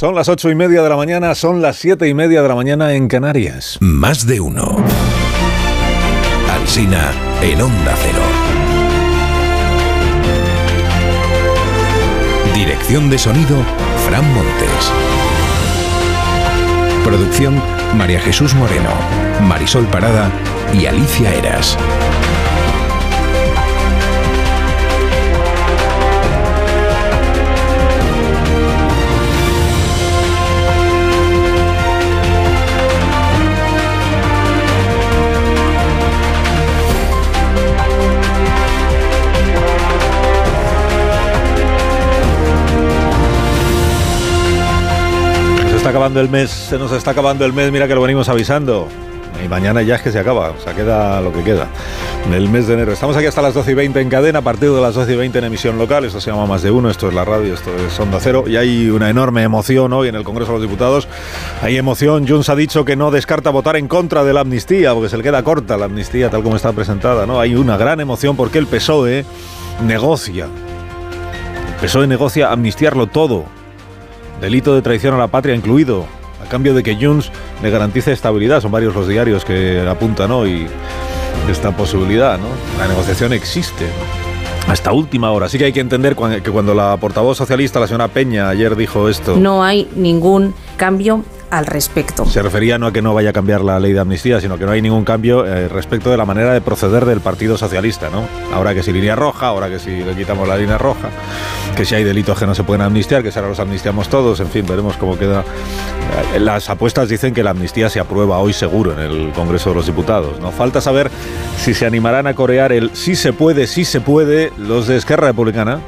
Son las ocho y media de la mañana, son las siete y media de la mañana en Canarias. Más de uno. Alsina en Onda Cero. Dirección de sonido, Fran Montes. Producción, María Jesús Moreno, Marisol Parada y Alicia Eras. Está acabando el mes, se nos está acabando el mes, mira que lo venimos avisando. Y mañana ya es que se acaba, o sea, queda lo que queda. El mes de enero. Estamos aquí hasta las 12 y 20 en cadena, a partir de las 12 y 20 en emisión local. Esto se llama Más de Uno, esto es la radio, esto es Onda Cero. Y hay una enorme emoción hoy en el Congreso de los Diputados. Hay emoción. Junts ha dicho que no descarta votar en contra de la amnistía, porque se le queda corta la amnistía tal como está presentada. ¿no? Hay una gran emoción porque el PSOE negocia. El PSOE negocia amnistiarlo todo. Delito de traición a la patria incluido, a cambio de que Junts le garantice estabilidad. Son varios los diarios que apuntan hoy esta posibilidad, ¿no? La negociación existe. Hasta última hora. Así que hay que entender que cuando la portavoz socialista, la señora Peña, ayer dijo esto, No hay ningún cambio al respecto. se refería no a que no vaya a cambiar la ley de amnistía, sino que no hay ningún cambio eh, respecto de la manera de proceder del Partido Socialista, ¿no? Ahora que si línea roja, ahora que si le quitamos la línea roja, que si hay delitos que no se pueden amnistiar, que si ahora los amnistiamos todos, en fin, veremos cómo queda. Eh, Las apuestas dicen que la amnistía se aprueba hoy seguro en el Congreso de los Diputados, ¿no? Falta saber si se animarán a corear el sí se puede, sí se puede los de Esquerra Republicana,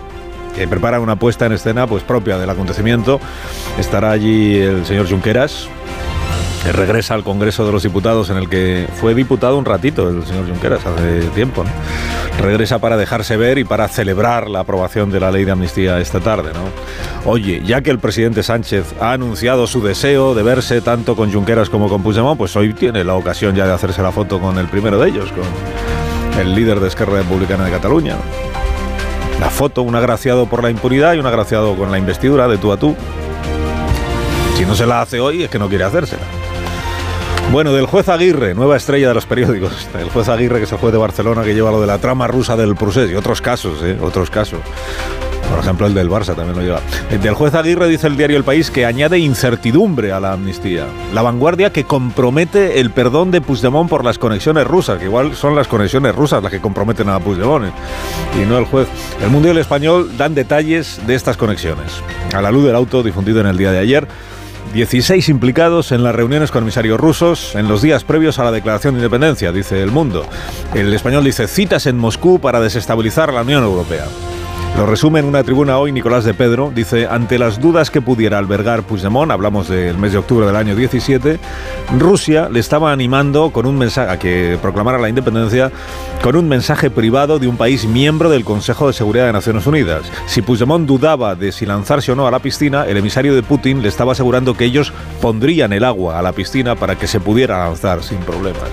que prepara una puesta en escena pues propia del acontecimiento. Estará allí el señor Junqueras, que regresa al Congreso de los Diputados en el que fue diputado un ratito el señor Junqueras hace tiempo. ¿no? Regresa para dejarse ver y para celebrar la aprobación de la ley de amnistía esta tarde. ¿no? Oye, ya que el presidente Sánchez ha anunciado su deseo de verse tanto con Junqueras como con Puigdemont, pues hoy tiene la ocasión ya de hacerse la foto con el primero de ellos, con el líder de Esquerra Republicana de Cataluña. La foto, un agraciado por la impunidad y un agraciado con la investidura de tú a tú. Si no se la hace hoy es que no quiere hacérsela. Bueno, del juez Aguirre, nueva estrella de los periódicos. El juez Aguirre, que es el juez de Barcelona, que lleva lo de la trama rusa del procés y otros casos, ¿eh? Otros casos. Por ejemplo, el del Barça también lo lleva. El del juez Aguirre dice el diario El País que añade incertidumbre a la amnistía. La vanguardia que compromete el perdón de Puigdemont por las conexiones rusas, que igual son las conexiones rusas las que comprometen a Puigdemont y no el juez. El Mundo y el Español dan detalles de estas conexiones. A la luz del auto difundido en el día de ayer, 16 implicados en las reuniones con emisarios rusos en los días previos a la declaración de independencia, dice El Mundo. El español dice citas en Moscú para desestabilizar la Unión Europea. Lo resume en una tribuna hoy Nicolás de Pedro. Dice, ante las dudas que pudiera albergar Puigdemont, hablamos del mes de octubre del año 17, Rusia le estaba animando con un mensaje a que proclamara la independencia con un mensaje privado de un país miembro del Consejo de Seguridad de Naciones Unidas. Si Puigdemont dudaba de si lanzarse o no a la piscina, el emisario de Putin le estaba asegurando que ellos pondrían el agua a la piscina para que se pudiera lanzar sin problemas.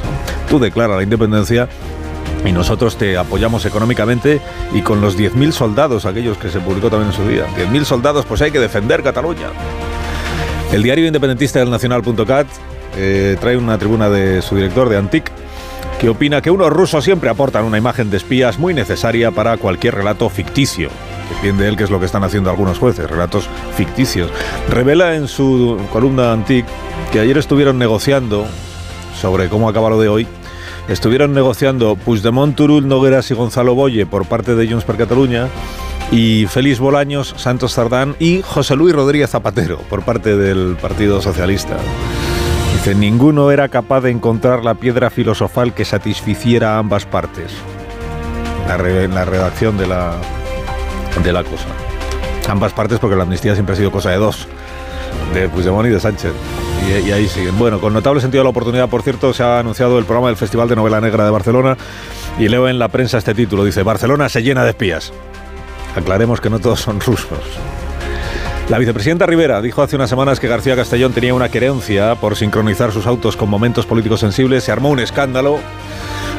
Tú declara la independencia y nosotros te apoyamos económicamente y con los 10.000 soldados, aquellos que se publicó también en su día. 10.000 soldados, pues hay que defender Cataluña. El diario independentista del Nacional.cat eh, trae una tribuna de su director, de Antic, que opina que unos rusos siempre aportan una imagen de espías muy necesaria para cualquier relato ficticio. Entiende él que es lo que están haciendo algunos jueces, relatos ficticios. Revela en su columna Antic que ayer estuvieron negociando sobre cómo acaba lo de hoy estuvieron negociando Puigdemont, Turul, Nogueras y Gonzalo Boye por parte de Junts per Cataluña y Félix Bolaños, Santos Tardán y José Luis Rodríguez Zapatero por parte del Partido Socialista. Dice, ninguno era capaz de encontrar la piedra filosofal que satisficiera a ambas partes. La En la redacción de la, de la cosa. Ambas partes porque la amnistía siempre ha sido cosa de dos, de Puigdemont y de Sánchez. Y, y ahí siguen. Bueno, con notable sentido de la oportunidad, por cierto, se ha anunciado el programa del Festival de Novela Negra de Barcelona y leo en la prensa este título. Dice, Barcelona se llena de espías. Aclaremos que no todos son rusos. La vicepresidenta Rivera dijo hace unas semanas que García Castellón tenía una querencia por sincronizar sus autos con momentos políticos sensibles. Se armó un escándalo.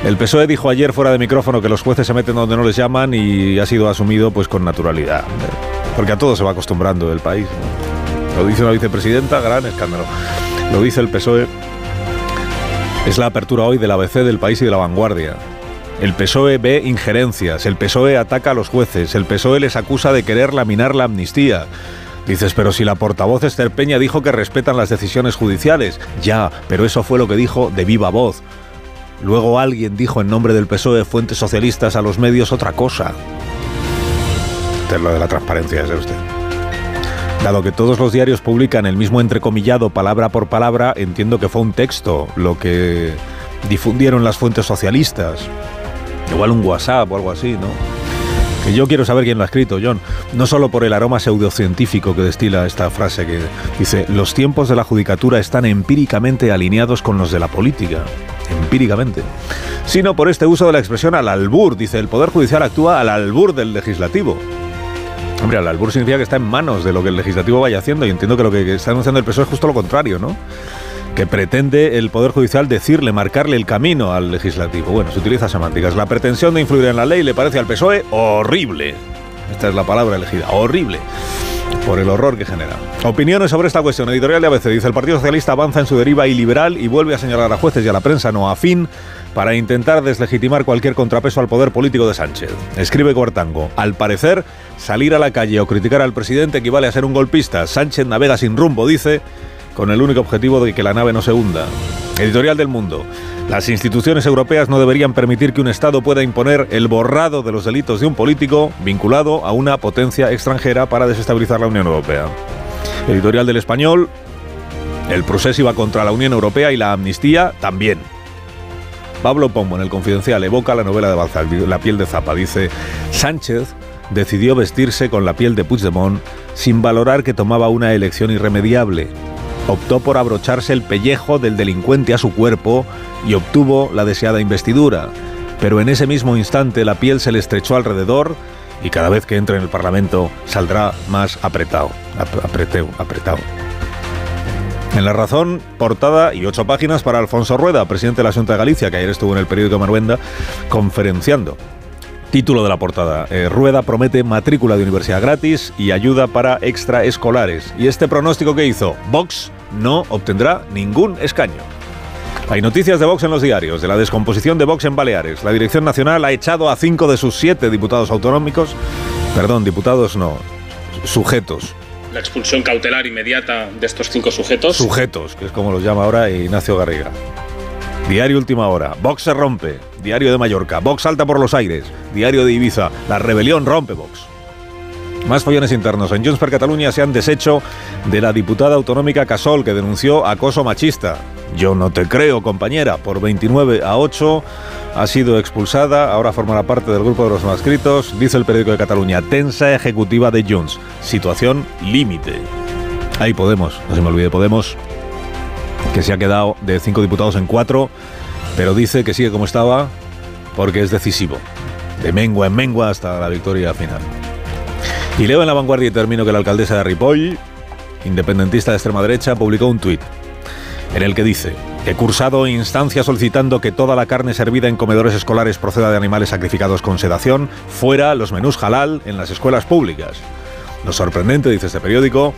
El PSOE dijo ayer fuera de micrófono que los jueces se meten donde no les llaman y ha sido asumido pues con naturalidad. Porque a todo se va acostumbrando el país. ¿no? Lo dice una vicepresidenta, gran escándalo. Lo dice el PSOE. Es la apertura hoy del ABC del país y de la vanguardia. El PSOE ve injerencias, el PSOE ataca a los jueces, el PSOE les acusa de querer laminar la amnistía. Dices, pero si la portavoz Esther Peña dijo que respetan las decisiones judiciales. Ya, pero eso fue lo que dijo de viva voz. Luego alguien dijo en nombre del PSOE Fuentes Socialistas a los medios otra cosa. Es lo de la transparencia, es usted. Dado que todos los diarios publican el mismo entrecomillado palabra por palabra, entiendo que fue un texto lo que difundieron las fuentes socialistas. Igual un WhatsApp o algo así, ¿no? Que yo quiero saber quién lo ha escrito, John. No solo por el aroma pseudocientífico que destila esta frase que dice, los tiempos de la judicatura están empíricamente alineados con los de la política. Empíricamente. Sino por este uso de la expresión al albur. Dice, el Poder Judicial actúa al albur del legislativo. Hombre, al albur significa que está en manos de lo que el legislativo vaya haciendo y entiendo que lo que está anunciando el PSOE es justo lo contrario, ¿no? que pretende el Poder Judicial decirle, marcarle el camino al legislativo. Bueno, se utiliza semánticas. La pretensión de influir en la ley le parece al PSOE horrible. Esta es la palabra elegida, horrible. Por el horror que genera. Opiniones sobre esta cuestión. Editorial de ABC dice: el Partido Socialista avanza en su deriva iliberal y vuelve a señalar a jueces y a la prensa no afín para intentar deslegitimar cualquier contrapeso al poder político de Sánchez. Escribe Cuartango. Al parecer, salir a la calle o criticar al presidente equivale a ser un golpista. Sánchez navega sin rumbo, dice, con el único objetivo de que la nave no se hunda. Editorial del Mundo. Las instituciones europeas no deberían permitir que un Estado pueda imponer el borrado de los delitos de un político vinculado a una potencia extranjera para desestabilizar la Unión Europea. Editorial del Español. El proceso iba contra la Unión Europea y la amnistía también. Pablo Pombo en el Confidencial evoca la novela de Balzac, La piel de Zapa. Dice, Sánchez decidió vestirse con la piel de Puigdemont sin valorar que tomaba una elección irremediable optó por abrocharse el pellejo del delincuente a su cuerpo y obtuvo la deseada investidura. Pero en ese mismo instante la piel se le estrechó alrededor y cada vez que entre en el Parlamento saldrá más apretado, apreteo, apretado. En La Razón, portada y ocho páginas para Alfonso Rueda, presidente de la Junta de Galicia, que ayer estuvo en el periódico Maruenda conferenciando. Título de la portada. Eh, Rueda promete matrícula de universidad gratis y ayuda para extraescolares. ¿Y este pronóstico que hizo? Vox no obtendrá ningún escaño. Hay noticias de Vox en los diarios, de la descomposición de Vox en Baleares. La Dirección Nacional ha echado a cinco de sus siete diputados autonómicos, perdón, diputados no, sujetos. La expulsión cautelar inmediata de estos cinco sujetos. Sujetos, que es como los llama ahora Ignacio Garriga. Diario Última Hora. Vox se rompe. Diario de Mallorca. Vox salta por los aires. Diario de Ibiza. La rebelión rompe Vox. Más follones internos. En Junts per Cataluña se han deshecho de la diputada autonómica Casol que denunció acoso machista. Yo no te creo, compañera. Por 29 a 8 ha sido expulsada. Ahora formará parte del grupo de los no escritos. Dice el periódico de Cataluña. Tensa ejecutiva de Junts. Situación límite. Ahí Podemos. No se me olvide Podemos. Que se ha quedado de cinco diputados en cuatro. Pero dice que sigue como estaba porque es decisivo. De mengua en mengua hasta la victoria final. Y leo en la vanguardia y termino que la alcaldesa de Ripoll, independentista de extrema derecha, publicó un tuit en el que dice, he cursado instancia solicitando que toda la carne servida en comedores escolares proceda de animales sacrificados con sedación, fuera los menús halal en las escuelas públicas. Lo sorprendente, dice este periódico,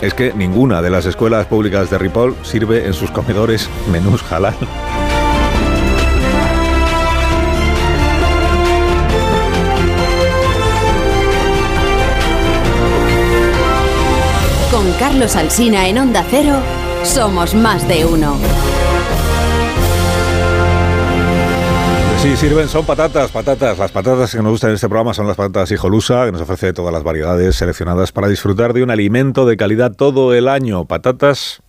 es que ninguna de las escuelas públicas de Ripoll sirve en sus comedores menús halal. Carlos Alsina en Onda Cero, somos más de uno. Sí, sirven, son patatas, patatas. Las patatas que nos gustan en este programa son las patatas hijolusa, que nos ofrece todas las variedades seleccionadas para disfrutar de un alimento de calidad todo el año. Patatas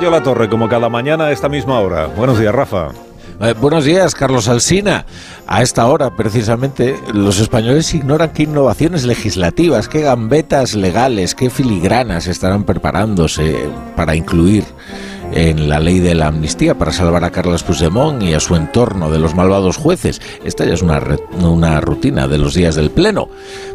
Gallo La Torre, como cada mañana a esta misma hora. Buenos días, Rafa. Eh, buenos días, Carlos Alsina. A esta hora, precisamente, los españoles ignoran qué innovaciones legislativas, qué gambetas legales, qué filigranas estarán preparándose para incluir en la ley de la amnistía para salvar a Carlos Puigdemont y a su entorno de los malvados jueces. Esta ya es una, una rutina de los días del Pleno.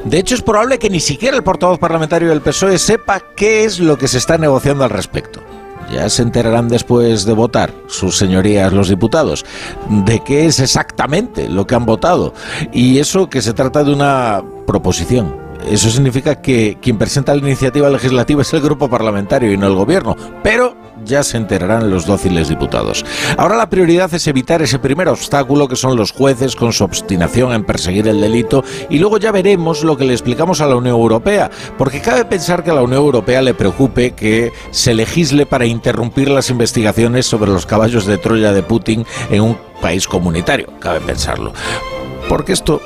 De hecho, es probable que ni siquiera el portavoz parlamentario del PSOE sepa qué es lo que se está negociando al respecto. Ya se enterarán después de votar, sus señorías los diputados, de qué es exactamente lo que han votado. Y eso que se trata de una proposición. Eso significa que quien presenta la iniciativa legislativa es el grupo parlamentario y no el gobierno. Pero ya se enterarán los dóciles diputados. Ahora la prioridad es evitar ese primer obstáculo que son los jueces con su obstinación en perseguir el delito y luego ya veremos lo que le explicamos a la Unión Europea, porque cabe pensar que a la Unión Europea le preocupe que se legisle para interrumpir las investigaciones sobre los caballos de Troya de Putin en un país comunitario, cabe pensarlo porque esto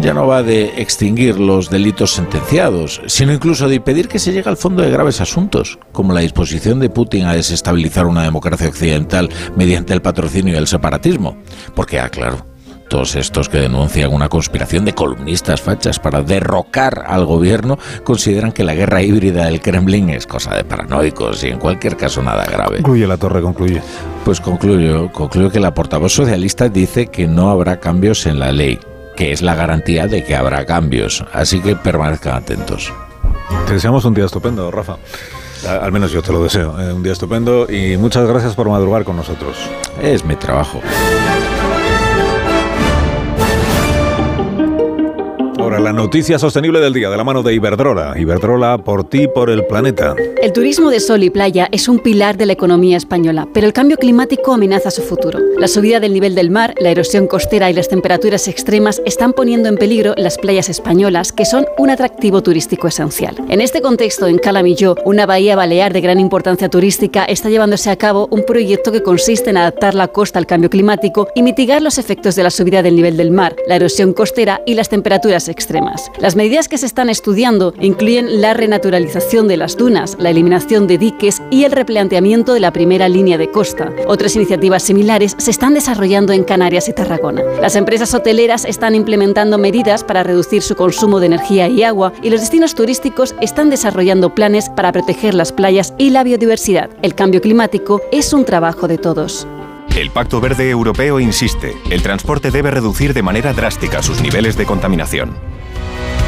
ya no va de extinguir los delitos sentenciados, sino incluso de impedir que se llegue al fondo de graves asuntos, como la disposición de Putin a desestabilizar una democracia occidental mediante el patrocinio y el separatismo. Porque, ah, claro, todos estos que denuncian una conspiración de columnistas fachas para derrocar al gobierno consideran que la guerra híbrida del Kremlin es cosa de paranoicos y en cualquier caso nada grave. Concluye la torre, concluye. Pues concluyo, concluyo que la portavoz socialista dice que no habrá cambios en la ley, que es la garantía de que habrá cambios, así que permanezcan atentos. Te deseamos un día estupendo, Rafa. Al menos yo te lo deseo. Eh, un día estupendo y muchas gracias por madrugar con nosotros. Es mi trabajo. Ahora, la noticia sostenible del día de la mano de Iberdrola. Iberdrola por ti, por el planeta. El turismo de sol y playa es un pilar de la economía española, pero el cambio climático amenaza su futuro. La subida del nivel del mar, la erosión costera y las temperaturas extremas están poniendo en peligro las playas españolas, que son un atractivo turístico esencial. En este contexto, en Calamilló, una bahía balear de gran importancia turística, está llevándose a cabo un proyecto que consiste en adaptar la costa al cambio climático y mitigar los efectos de la subida del nivel del mar, la erosión costera y las temperaturas extremas. Las medidas que se están estudiando incluyen la renaturalización de las dunas, la eliminación de diques y el replanteamiento de la primera línea de costa. Otras iniciativas similares se están desarrollando en Canarias y Tarragona. Las empresas hoteleras están implementando medidas para reducir su consumo de energía y agua y los destinos turísticos están desarrollando planes para proteger las playas y la biodiversidad. El cambio climático es un trabajo de todos. El Pacto Verde Europeo insiste, el transporte debe reducir de manera drástica sus niveles de contaminación.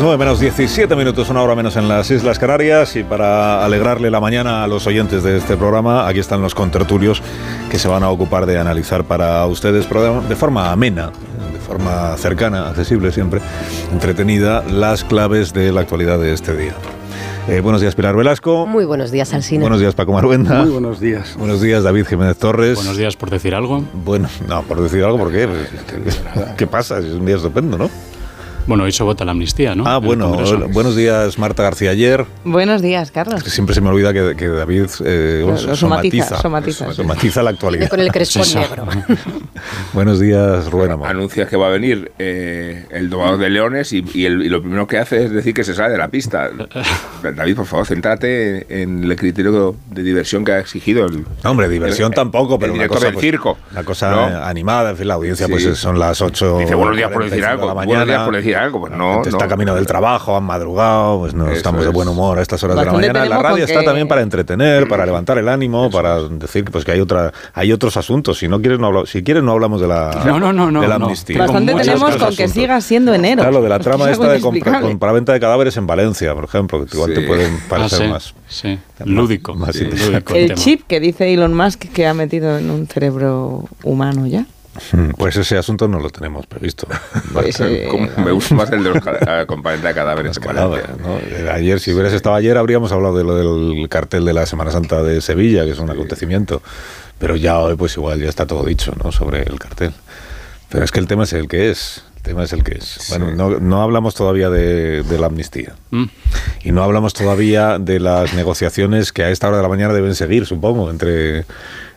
9 menos 17 minutos, una hora menos en las Islas Canarias y para alegrarle la mañana a los oyentes de este programa, aquí están los contertulios que se van a ocupar de analizar para ustedes de forma amena, de forma cercana, accesible siempre, entretenida, las claves de la actualidad de este día. Eh, buenos días, Pilar Velasco. Muy buenos días, Alsina. Buenos días, Paco Maruenda. Muy buenos días. Buenos días, David Jiménez Torres. Buenos días, por decir algo. Bueno, no, por decir algo, ¿por qué? ¿Qué pasa? Es un día estupendo, ¿no? Bueno, hoy se vota la amnistía, ¿no? Ah, bueno, buenos días Marta García Ayer. Buenos días, Carlos. Es que siempre se me olvida que, que David eh, lo, lo somatiza, somatiza, somatiza, la actualidad. Con el crespón sí, negro. buenos días, Rubén Amor. Anuncia que va a venir eh, el domador de leones y, y, el, y, lo primero que hace es decir que se sale de la pista. David, por favor, céntrate en el criterio de diversión que ha exigido el... No, hombre, diversión el, tampoco, pero el una cosa, del pues, circo. Una cosa ¿no? animada, en fin, la audiencia sí. pues son las 8. Dice buenos días por decir algo. La buenos días por decir algo, pues no. Está camino del trabajo, han madrugado, pues no estamos de buen humor a estas horas de la Bastante mañana. La radio está que- también para entretener, para levantar el ánimo, para decir pues que hay otra, hay otros asuntos. Si no quieres, no habla- si quieres no hablamos de la, No, no, no, no, de la no. amnistía. Bastante tenemos con que siga siendo enero. Claro, lo de la trama Es esta de compraventa de cadáveres en Valencia, por ejemplo, que igual te Sí. pueden Ah, parecer sí, más. sí. Lúdico. más sí, lúdico el El tema. chip que dice Elon Musk que ha metido en un cerebro humano ya. Pues ese asunto no lo tenemos previsto. Pues, eh, me gusta más el de los ca- compraventa de cadáveres Cadáveres. Eh, Ayer, si hubieras estado ayer, habríamos hablado de lo del cartel de la Semana Santa de Sevilla, que es un acontecimiento. Pero ya hoy, pues igual ya está todo dicho, ¿no? Sobre el cartel. Pero es que el tema es el que es. El tema es el que es. Bueno, no, no hablamos todavía de, de la amnistía. Mm. Y no hablamos todavía de las negociaciones que a esta hora de la mañana deben seguir, supongo, entre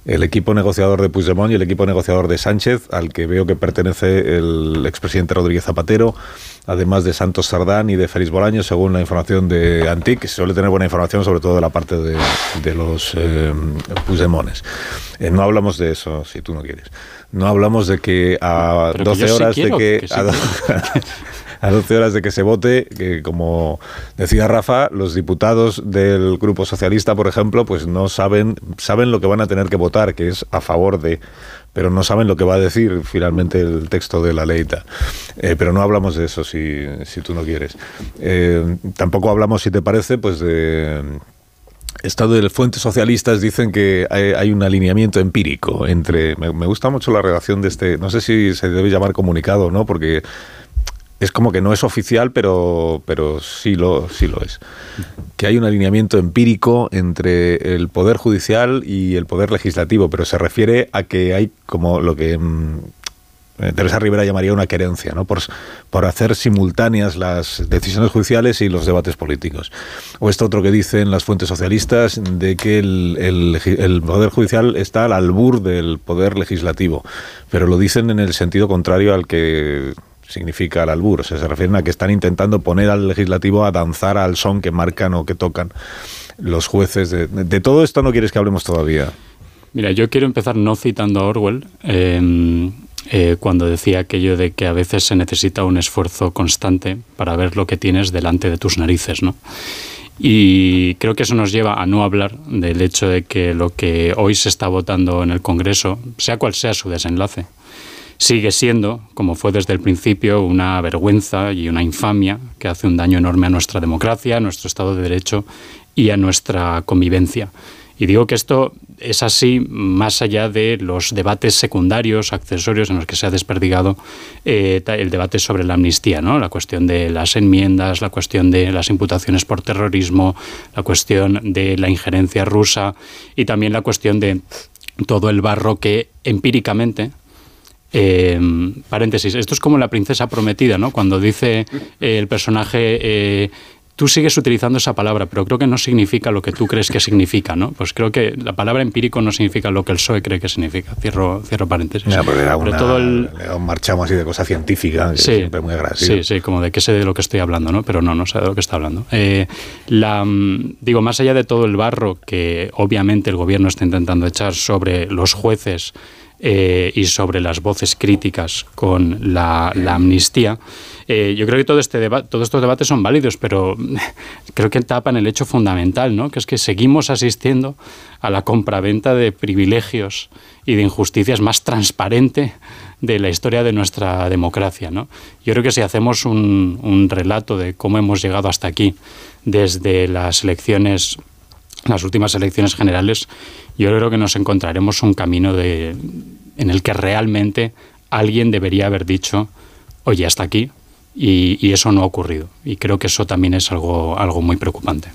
el equipo negociador de Puigdemont y el equipo negociador de Sánchez, al que veo que pertenece el expresidente Rodríguez Zapatero, además de Santos Sardán y de Félix Bolaño, según la información de Antic, que suele tener buena información, sobre todo de la parte de, de los eh, Puigdemones. Eh, no hablamos de eso, si tú no quieres. No hablamos de que a Pero que 12 yo sí horas quiero, de que... que sí a do- a 12 horas de que se vote, que como decía Rafa, los diputados del Grupo Socialista, por ejemplo, pues no saben, saben lo que van a tener que votar, que es a favor de, pero no saben lo que va a decir finalmente el texto de la tal. Eh, pero no hablamos de eso si, si tú no quieres. Eh, tampoco hablamos, si te parece, pues de Estado de fuentes socialistas dicen que hay, un alineamiento empírico entre. Me, gusta mucho la redacción de este. No sé si se debe llamar comunicado no, porque es como que no es oficial, pero, pero sí, lo, sí lo es. Que hay un alineamiento empírico entre el Poder Judicial y el Poder Legislativo, pero se refiere a que hay como lo que. mm, eh, Teresa Rivera llamaría una querencia, ¿no? Por, por hacer simultáneas las decisiones judiciales y los debates políticos. O esto otro que dicen las fuentes socialistas de que el, el el Poder Judicial está al albur del Poder Legislativo, pero lo dicen en el sentido contrario al que significa el albur. O sea, se refieren a que están intentando poner al legislativo a danzar al son que marcan o que tocan los jueces. De, de todo esto no quieres que hablemos todavía. Mira, yo quiero empezar no citando a Orwell, eh, eh, cuando decía aquello de que a veces se necesita un esfuerzo constante para ver lo que tienes delante de tus narices, ¿no? Y creo que eso nos lleva a no hablar del hecho de que lo que hoy se está votando en el Congreso, sea cual sea su desenlace, sigue siendo, como fue desde el principio, una vergüenza y una infamia que hace un daño enorme a nuestra democracia, a nuestro Estado de Derecho y a nuestra convivencia. Y digo que esto es así más allá de los debates secundarios, accesorios en los que se ha desperdigado eh, el debate sobre la amnistía, ¿no? la cuestión de las enmiendas, la cuestión de las imputaciones por terrorismo, la cuestión de la injerencia rusa y también la cuestión de todo el barro que empíricamente eh, paréntesis, esto es como la princesa prometida, ¿no? Cuando dice eh, el personaje, eh, tú sigues utilizando esa palabra, pero creo que no significa lo que tú crees que significa, ¿no? Pues creo que la palabra empírico no significa lo que el PSOE cree que significa. Cierro, cierro paréntesis. Ya, pero era Pero una- todo el- era un marchamo así de cosa científica, que Sí, siempre muy agresivo. Sí, sí, como de qué sé de lo que estoy hablando, ¿no? Pero no, no sé de lo que está hablando. Eh, la, digo, más allá de todo el barro que obviamente el gobierno está intentando echar sobre los jueces eh, y sobre las voces críticas con la, amnistía, eh, yo creo que todo este todos estos debates son válidos, pero creo que tapan el hecho fundamental, ¿no? que es que seguimos asistiendo a la compraventa de privilegios y de injusticias más transparente de la historia de nuestra democracia. ¿no? Yo creo que si hacemos un relato de cómo hemos llegado hasta aquí, desde las elecciones, las últimas elecciones generales, yo creo que nos encontraremos un camino de, en el que realmente alguien debería haber dicho, oye, hasta aquí, y, eso no ha ocurrido. Y creo que eso también es algo, algo muy preocupante.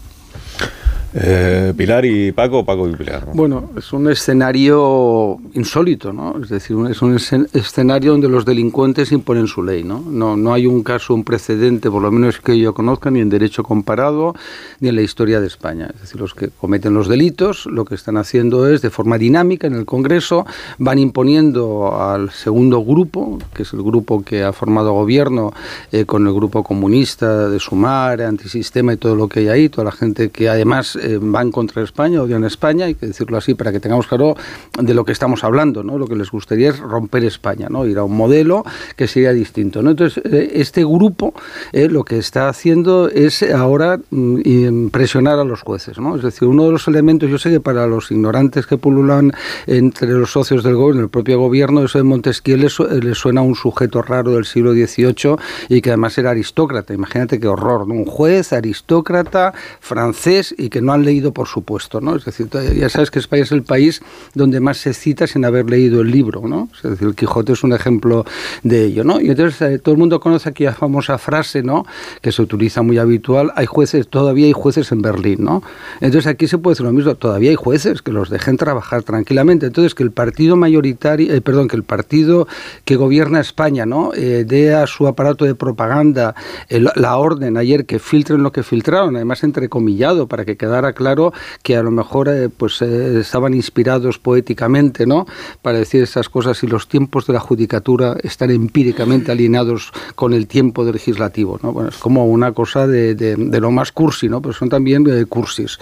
Eh, Pilar y Paco, Paco y Pilar. Bueno, es un escenario insólito, ¿no? Es decir, es un escen- escenario donde los delincuentes imponen su ley, ¿no? ¿no? No hay un caso, un precedente, por lo menos que yo conozca, ni en derecho comparado, ni en la historia de España. Es decir, los que cometen los delitos lo que están haciendo es, de forma dinámica, en el Congreso, van imponiendo al segundo grupo, que es el grupo que ha formado gobierno eh, con el grupo comunista de Sumar, antisistema y todo lo que hay ahí, toda la gente que además eh, van contra España, odian España, hay que decirlo así para que tengamos claro de lo que estamos hablando, ¿no? Lo que les gustaría es romper España, ¿no? Ir a un modelo que sería distinto, ¿no? Entonces, eh, este grupo eh, lo que está haciendo es ahora mm, presionar a los jueces, ¿no? Es decir, uno de los elementos, yo sé que para los ignorantes que pululan entre los socios del gobierno, el propio gobierno, eso de Montesquieu les, suena a un sujeto raro del siglo XVIII y que además era aristócrata. Imagínate qué horror, ¿no? Un juez, aristócrata, francés y que no han leído, por supuesto, ¿no? Es decir, ya sabes que España es el país donde más se cita sin haber leído el libro, ¿no? Es decir, el Quijote es un ejemplo de ello, ¿no? Y entonces eh, todo el mundo conoce aquella famosa frase, ¿no? Que se utiliza muy habitual, hay jueces, todavía hay jueces en Berlín, ¿no? Entonces aquí se puede decir lo mismo, todavía hay jueces que los dejen trabajar tranquilamente. Entonces que el partido mayoritario, eh, perdón, que el partido que gobierna España, ¿no? Eh, dé a su aparato de propaganda la orden ayer que filtren lo que filtraron, además entrecomillado, para que quedara claro que a lo mejor pues estaban inspirados poéticamente, ¿no? Para decir esas cosas y los tiempos de la judicatura están empíricamente alineados con el tiempo del legislativo. ¿no? Bueno, es como una cosa de, de, lo más cursi, ¿no? pero son también eh, cursis.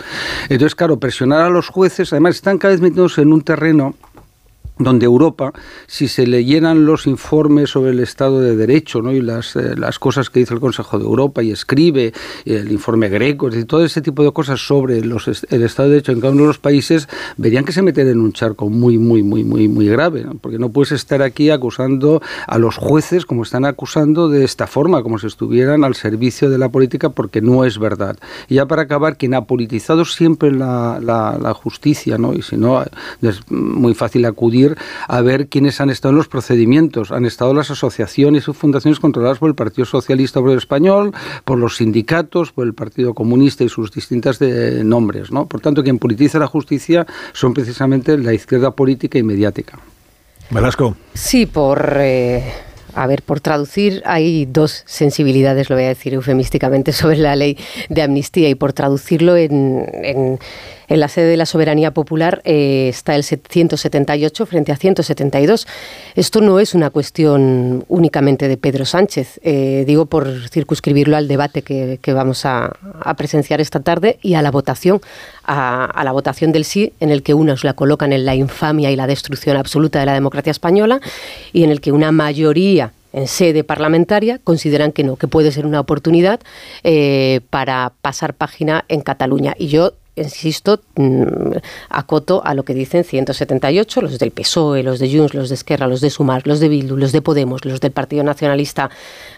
Entonces, claro, presionar a los jueces, además están cada vez metidos en un terreno donde Europa, si se leyeran los informes sobre el Estado de Derecho ¿no? y las, eh, las cosas que dice el Consejo de Europa y escribe el informe greco, y todo ese tipo de cosas sobre los, el Estado de Derecho en cada uno de los países, verían que se meten en un charco muy, muy, muy, muy, muy grave, porque no puedes estar aquí acusando a los jueces como están acusando de esta forma, como si estuvieran al servicio de la política, porque no es verdad. Y ya para acabar, quien ha politizado siempre la, la, la justicia, ¿no? y si no, es muy fácil acudir a ver quiénes han estado en los procedimientos. Han estado las asociaciones y fundaciones controladas por el Partido Socialista Obrero Español, por los sindicatos, por el Partido Comunista y sus distintas de nombres. ¿no? Por tanto, quien politiza la justicia son precisamente la izquierda política y mediática. Velasco. Sí, por... Eh, a ver, por traducir, hay dos sensibilidades, lo voy a decir eufemísticamente, sobre la ley de amnistía y por traducirlo en en la sede de la soberanía popular eh, está el 178 frente a 172. Esto no es una cuestión únicamente de Pedro Sánchez, eh, digo por circunscribirlo al debate que, vamos a, presenciar esta tarde y a la votación, a, la votación del sí, en el que unos la colocan en la infamia y la destrucción absoluta de la democracia española y en el que una mayoría en sede parlamentaria consideran que no, que puede ser una oportunidad eh, para pasar página en Cataluña. Y yo insisto, mm, acoto a lo que dicen 178, los del PSOE, los de Junts, los de Esquerra, los de Sumar, los de Bildu, los de Podemos, los del Partido Nacionalista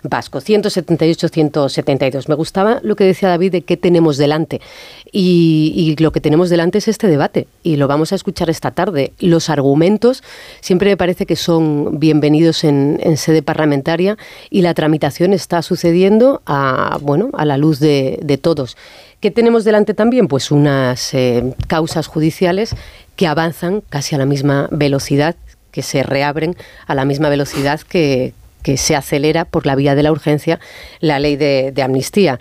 Vasco. 178, 172. Me gustaba lo que decía David de qué tenemos delante. Y, lo que tenemos delante es este debate. Y lo vamos a escuchar esta tarde. Los argumentos siempre me parece que son bienvenidos en, sede parlamentaria y la tramitación está sucediendo a, bueno, a la luz de, de todos. ¿Qué tenemos delante también? Pues unas eh, causas judiciales que avanzan casi a la misma velocidad, que se reabren a la misma velocidad que, se acelera por la vía de la urgencia la ley de, amnistía.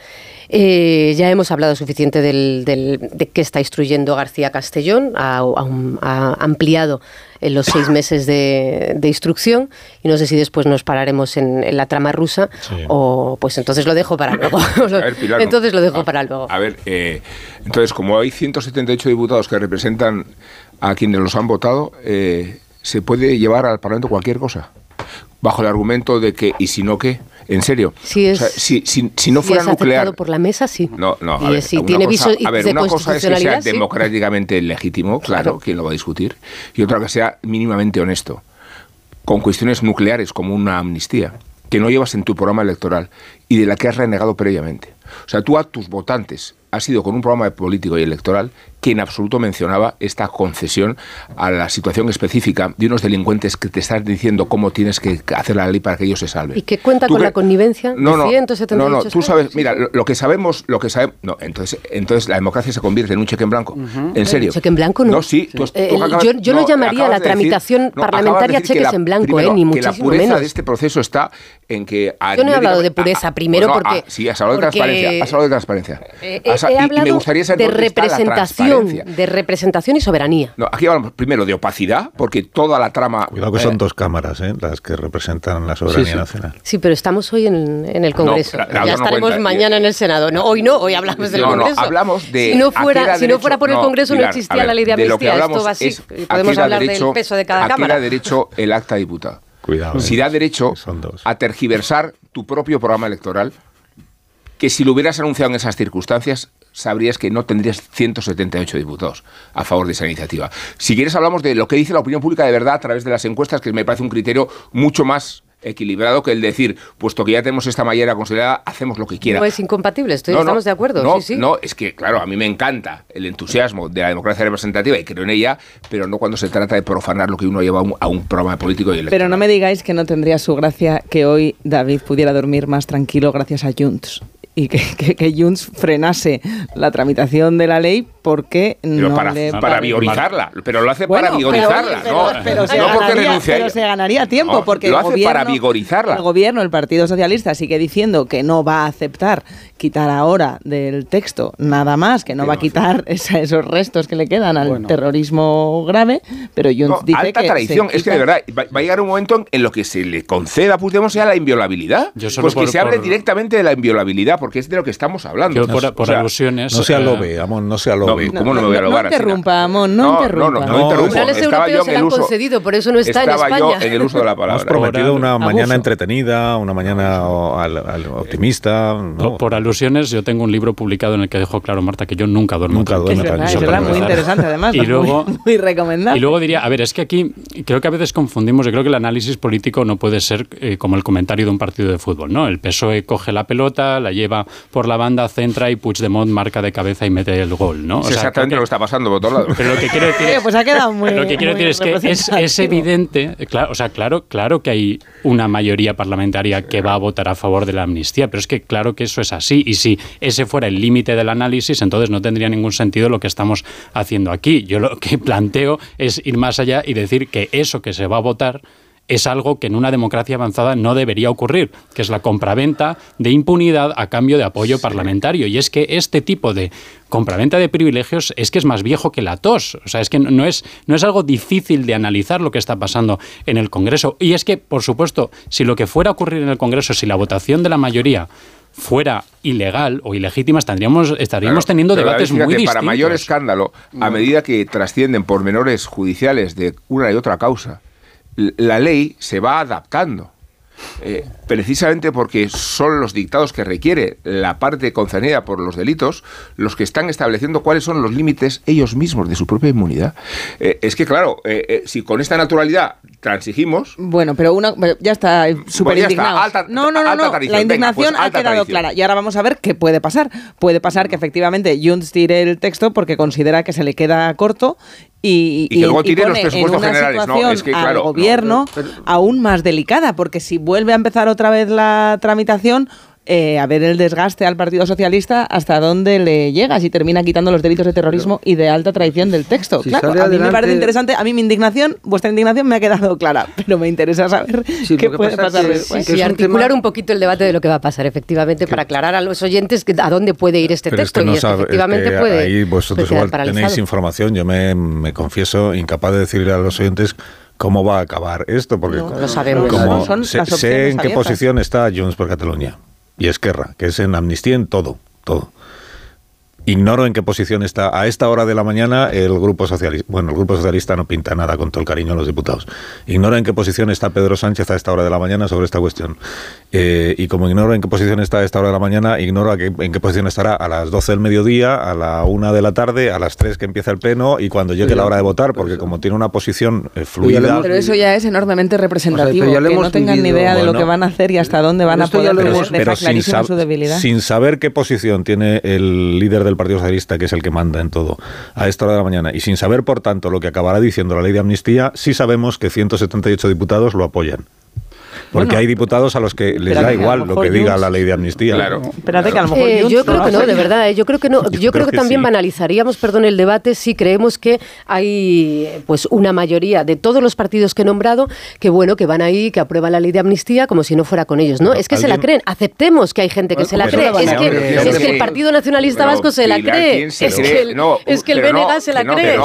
Eh, ya hemos hablado suficiente del, de qué está instruyendo García Castellón, ha ampliado en los seis meses de, instrucción y no sé si después nos pararemos en, la trama rusa o pues entonces lo dejo para luego. entonces lo dejo para luego. A ver, eh, entonces como hay 178 diputados que representan a quienes los han votado, eh, ¿se puede llevar al Parlamento cualquier cosa? Bajo el argumento de que, ¿y si no qué? En serio. Si, es, si, si, no fuera nuclear. por la mesa, sí. No, no. A ver, si tiene cosa, a ver, una cosa es que sea democráticamente legítimo, claro, ¿quién lo va a discutir? Y otra que sea mínimamente honesto. Con cuestiones nucleares como una amnistía, que no llevas en tu programa electoral y de la que has renegado previamente. O sea, tú a tus votantes has sido con un programa político y electoral que en absoluto mencionaba esta concesión a la situación específica de unos delincuentes que te están diciendo cómo tienes que hacer la ley para que ellos se salven. ¿Y que cuenta con la connivencia no, no, No, no, tú sabes, mira, lo, que sabemos, lo que sabemos, no, entonces, entonces la democracia se convierte en un cheque en blanco. ¿En serio? ¿Cheque en blanco no? No, sí. Eh, yo, yo no, llamaría la tramitación parlamentaria cheques en blanco, eh, ni muchísimo que la pureza menos. de este proceso está en que... Yo no he hablado de pureza, primero porque... sí, has hablado de transparencia. Has hablado de transparencia. Eh, he hablado me gustaría de representación, de representación y soberanía. No, aquí hablamos primero de opacidad, porque toda la trama... Cuidado que son eh, dos cámaras ¿eh? las que representan la soberanía nacional. Sí, pero estamos hoy en, el Congreso. ya estaremos mañana en el Senado. No, hoy no, hoy hablamos del Congreso. No, hablamos de... Si no fuera, si no fuera por el Congreso no existía la ley de amnistía. Esto va así. Podemos hablar del peso de cada cámara. da derecho el acta diputado. Cuidado. Si da derecho a tergiversar tu propio programa electoral, que si lo hubieras anunciado en esas circunstancias, sabrías que no tendrías 178 diputados a favor de esa iniciativa. Si quieres hablamos de lo que dice la opinión pública de verdad a través de las encuestas, que me parece un criterio mucho más equilibrado que el decir, puesto que ya tenemos esta mayoría considerada, hacemos lo que quiera. No es incompatible, estoy, estamos de acuerdo. No, sí, sí. no, es que, claro, a mí me encanta el entusiasmo de la democracia representativa y creo en ella, pero no cuando se trata de profanar lo que uno lleva a un, programa político y electoral. Pero no me digáis que no tendría su gracia que hoy David pudiera dormir más tranquilo gracias a Junts y que, que, que, Junts frenase la tramitación de la ley porque no para, le para vigorizarla, pero lo hace para vigorizarla, pero, no, pero, no se porque ganaría, renuncie pero se ganaría tiempo no, porque lo el hace gobierno, para vigorizarla. El gobierno, el Partido Socialista sigue diciendo que no va a aceptar quitar ahora del texto nada más, que no va a quitar esa, esos restos que le quedan al bueno. terrorismo grave, pero Junts dice alta que traición, es que de verdad va, va, a llegar un momento en, lo que se le conceda a Puigdemont sea la inviolabilidad, pues que se hable por... directamente de la inviolabilidad, porque es de lo que estamos hablando. Yo por, por o sea, alusiones. No se alobe, Amón, no se alobe. No, ¿Cómo no, me voy a alobar? No interrumpa, Amón, no, no interrumpa. No, no, no, interrumpa. Los estaba europeos se lo han uso, concedido, por eso no está en estaba España. yo en el uso de la palabra. Hemos prometido una mañana entretenida, una mañana al, al optimista. ¿no? Por alusiones, yo tengo un libro publicado en el que dejó claro Marta que yo nunca duermo. Nunca duermo. Es verdad, es verdad muy interesante además. y luego, muy, muy recomendable. Y luego diría, a ver, es que aquí creo que a veces confundimos, yo creo que el análisis político no puede ser eh, como el comentario de un partido de fútbol, ¿no? El PSOE coge la pelota, la lleva por la banda, centra y Puigdemont marca de cabeza y mete el gol, ¿no? O sea, exactamente lo que está pasando por todos lados. Pero lo que quiero decir es, pues ha quedado muy, lo que quiero decir es que es, es, evidente, claro, o sea, claro, claro que hay una mayoría parlamentaria que va a votar a favor de la amnistía, pero es que claro que eso es así y si ese fuera el límite del análisis, entonces no tendría ningún sentido lo que estamos haciendo aquí. Yo lo que planteo es ir más allá y decir que eso que se va a votar es algo que en una democracia avanzada no debería ocurrir, que es la compraventa de impunidad a cambio de apoyo parlamentario. Y es que este tipo de compraventa de privilegios es que es más viejo que la tos. O sea, es que no es, no es algo difícil de analizar lo que está pasando en el Congreso. Y es que, por supuesto, si lo que fuera a ocurrir en el Congreso, si la votación de la mayoría fuera ilegal o ilegítima, estaríamos, estaríamos claro, teniendo debates muy distintos. Para mayor escándalo, a medida que trascienden por menores judiciales de una y otra causa, la ley se va adaptando. Eh, precisamente porque son los dictados que requiere la parte concernida por los delitos los que están estableciendo cuáles son los límites ellos mismos de su propia inmunidad. Eh, es que, claro, eh, si con esta naturalidad transigimos. Bueno, pero una, ya está súper indignado. no, no, no, no. tradición. La Venga, indignación pues ha quedado tradición. clara. Y ahora vamos a ver qué puede pasar. Puede pasar que efectivamente Junts tire el texto porque considera que se le queda corto y, Y que luego tire los pone presupuestos generales. No, es que, al claro, no, gobierno aún más delicada, porque si vuelve a empezar otra vez la tramitación, eh, a ver el desgaste al Partido Socialista hasta dónde le llega, si termina quitando los delitos de terrorismo y de alta traición del texto. Si claro, a mí me parece interesante, a mí mi indignación, vuestra indignación me ha quedado clara, pero me interesa saber Sí, qué puede pasa es pasar que- después. Sí, es un articular tema- un poquito el debate de lo que va a pasar, efectivamente, para aclarar a los oyentes que, a dónde puede ir este Pero es texto. que no y es es efectivamente que puede, ahí vosotros puede igual paralizado. tenéis información. Yo me, me confieso incapaz de decirle a los oyentes cómo va a acabar esto, porque No, lo sabemos. como No, son sé, las sé opciones en qué abiertas. posición está Junts por Cataluña y Esquerra, que es en amnistía en todo, todo. Ignoro en qué posición está a esta hora de la mañana el Grupo Socialista. Bueno, el Grupo Socialista no pinta nada con todo el cariño a los diputados. Ignoro en qué posición está Pedro Sánchez a esta hora de la mañana sobre esta cuestión. Eh, y como ignoro en qué posición está a esta hora de la mañana, ignoro a qué- en qué posición estará a las 12 del mediodía, a la 1 de la tarde, a las 3 que empieza el pleno y cuando llegue Pero la hora de votar, porque como tiene una posición eh, fluida. Pero eso ya es enormemente representativo, pero ya lo que no tengan ni idea de lo que van a hacer y hasta dónde van a poder, lo pero sin, sab- su debilidad. sin saber qué posición tiene el líder del Partido Socialista, que es el que manda en todo, a esta hora de la mañana, y sin saber, por tanto, lo que acabará diciendo la ley de amnistía, sí sabemos que 178 diputados lo apoyan. Porque hay diputados a los que les da igual lo que diga la ley de amnistía. Claro. Espérate que a lo mejor Eh, Junts yo creo que no, de verdad. eh, Yo creo que no. Yo, creo creo que, que también sí. banalizaríamos, perdón, el debate si creemos que hay pues una mayoría de todos los partidos que he nombrado que bueno que van ahí que aprueban la ley de amnistía como si no fuera con ellos, ¿no? Pero es que se la creen. Aceptemos que hay gente que Bueno, se la cree. Es que, creer. es que el Partido Nacionalista Pero, Vasco se la cree. ¿quién se Es que el, es que el pero no, BNG se la cree.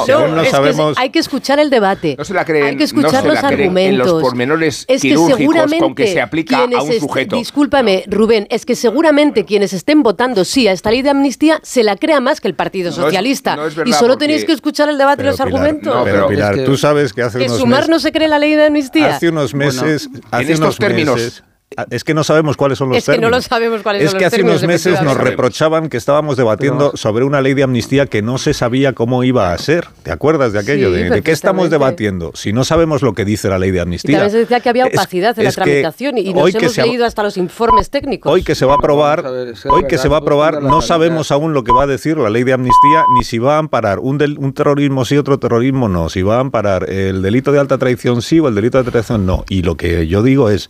hay que escuchar el debate. No se la creen, hay que escuchar los argumentos. los pormenores es que quirúrgicos seguramente con que se aplica a un sujeto. Discúlpame, Rubén, es que seguramente quienes estén votando sí a esta ley de amnistía se la crea más que el Partido No es- Socialista. no es verdad y solo porque- tenéis que escuchar el debate y los Pilar, argumentos. no, pero, pero Pilar, es que- tú sabes que hace que unos Sumar no se cree la ley de amnistía. Hace unos meses, hace en estos unos términos- meses- es que no sabemos cuáles son los Es que no lo sabemos cuáles Es son que los hace unos meses nos reprochaban que estábamos debatiendo sobre una ley de amnistía que no se sabía cómo iba a ser. ¿Te acuerdas de aquello? Sí, de, ¿de qué estamos debatiendo? Si no sabemos lo que dice la ley de Y amnistía. también se decía que había Es- opacidad en la es que tramitación y nos hoy que hemos se leído hasta los informes técnicos. Hoy que se va a aprobar, ver, es que hoy que se va a aprobar, no sabemos aún lo que va a decir la ley de amnistía, ni si va a amparar un, del- un terrorismo sí, otro terrorismo no, si va a amparar el delito de alta traición sí o el delito de traición no. Y lo que yo digo es,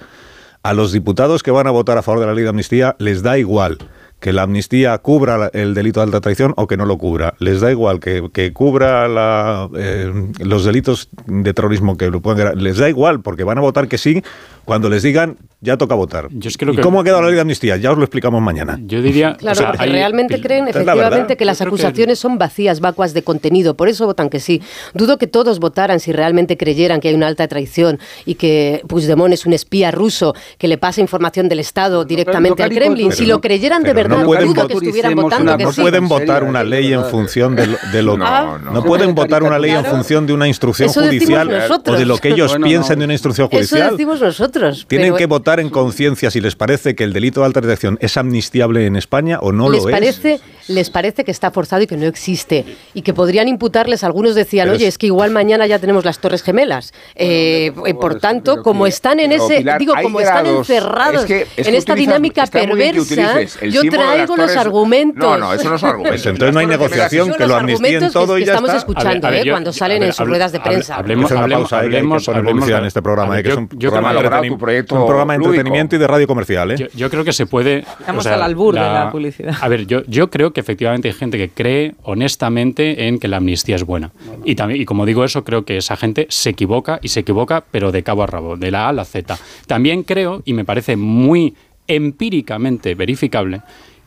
a los diputados que van a votar a favor de la ley de amnistía les da igual que la amnistía cubra el delito de alta traición o que no lo cubra. Les da igual que, que cubra la, eh, los delitos de terrorismo que lo pueden Les da igual porque van a votar que sí cuando les digan ya toca votar. Yo es que lo ¿Y que- cómo ha quedado la ley de amnistía? Ya os lo explicamos mañana. Yo diría. Claro, o sea, porque hay- realmente creen es la efectivamente que las creo que- acusaciones son vacías, vacuas de contenido, por eso votan que sí. Dudo que todos votaran si realmente creyeran que hay una alta traición y que Puigdemont es un espía ruso que le pasa información del Estado directamente no al Kremlin. Si lo creyeran de pero no verdad, pueden dudo que estuvieran votando que no sí. pueden en votar una ley en función de lo, de lo- No, no, no. pueden votar una ley en función de una instrucción Eso judicial o de lo que ellos Bueno, piensen no. de una instrucción Eso judicial. decimos nosotros. Tienen pero que votar en conciencia si les parece que el delito de alta traición es amnistiable en España o no les lo parece, es. les parece que está forzado y que no existe y que podrían imputarles. Algunos decían, Pero oye, es- es que igual mañana ya tenemos las Torres Gemelas. Eh, eh, por tanto, pero como están en ese, Pilar, digo, como están encerrados Es que- es en esta dinámica perversa, yo traigo los Torres- argumentos. No, no, eso no son argumentos. Pues entonces no hay negociación, que lo los amnistíen argumentos todo que y ya estamos escuchando, ¿eh? cuando salen en sus ruedas de prensa. hablemos- una hablemos- eh, hablemos- en este programa, eh, que es yo- un programa, tu proyecto un programa de lúdico. entretenimiento y de radio comercial. ¿eh? Yo, yo creo que se puede. Estamos al albur de la publicidad. A ver, yo, yo creo que efectivamente hay gente que cree honestamente en que la amnistía es buena. Y, también, y como digo eso, creo que esa gente se equivoca y se equivoca, pero de cabo a rabo, de la A a la Z. También creo, y me parece muy empíricamente verificable,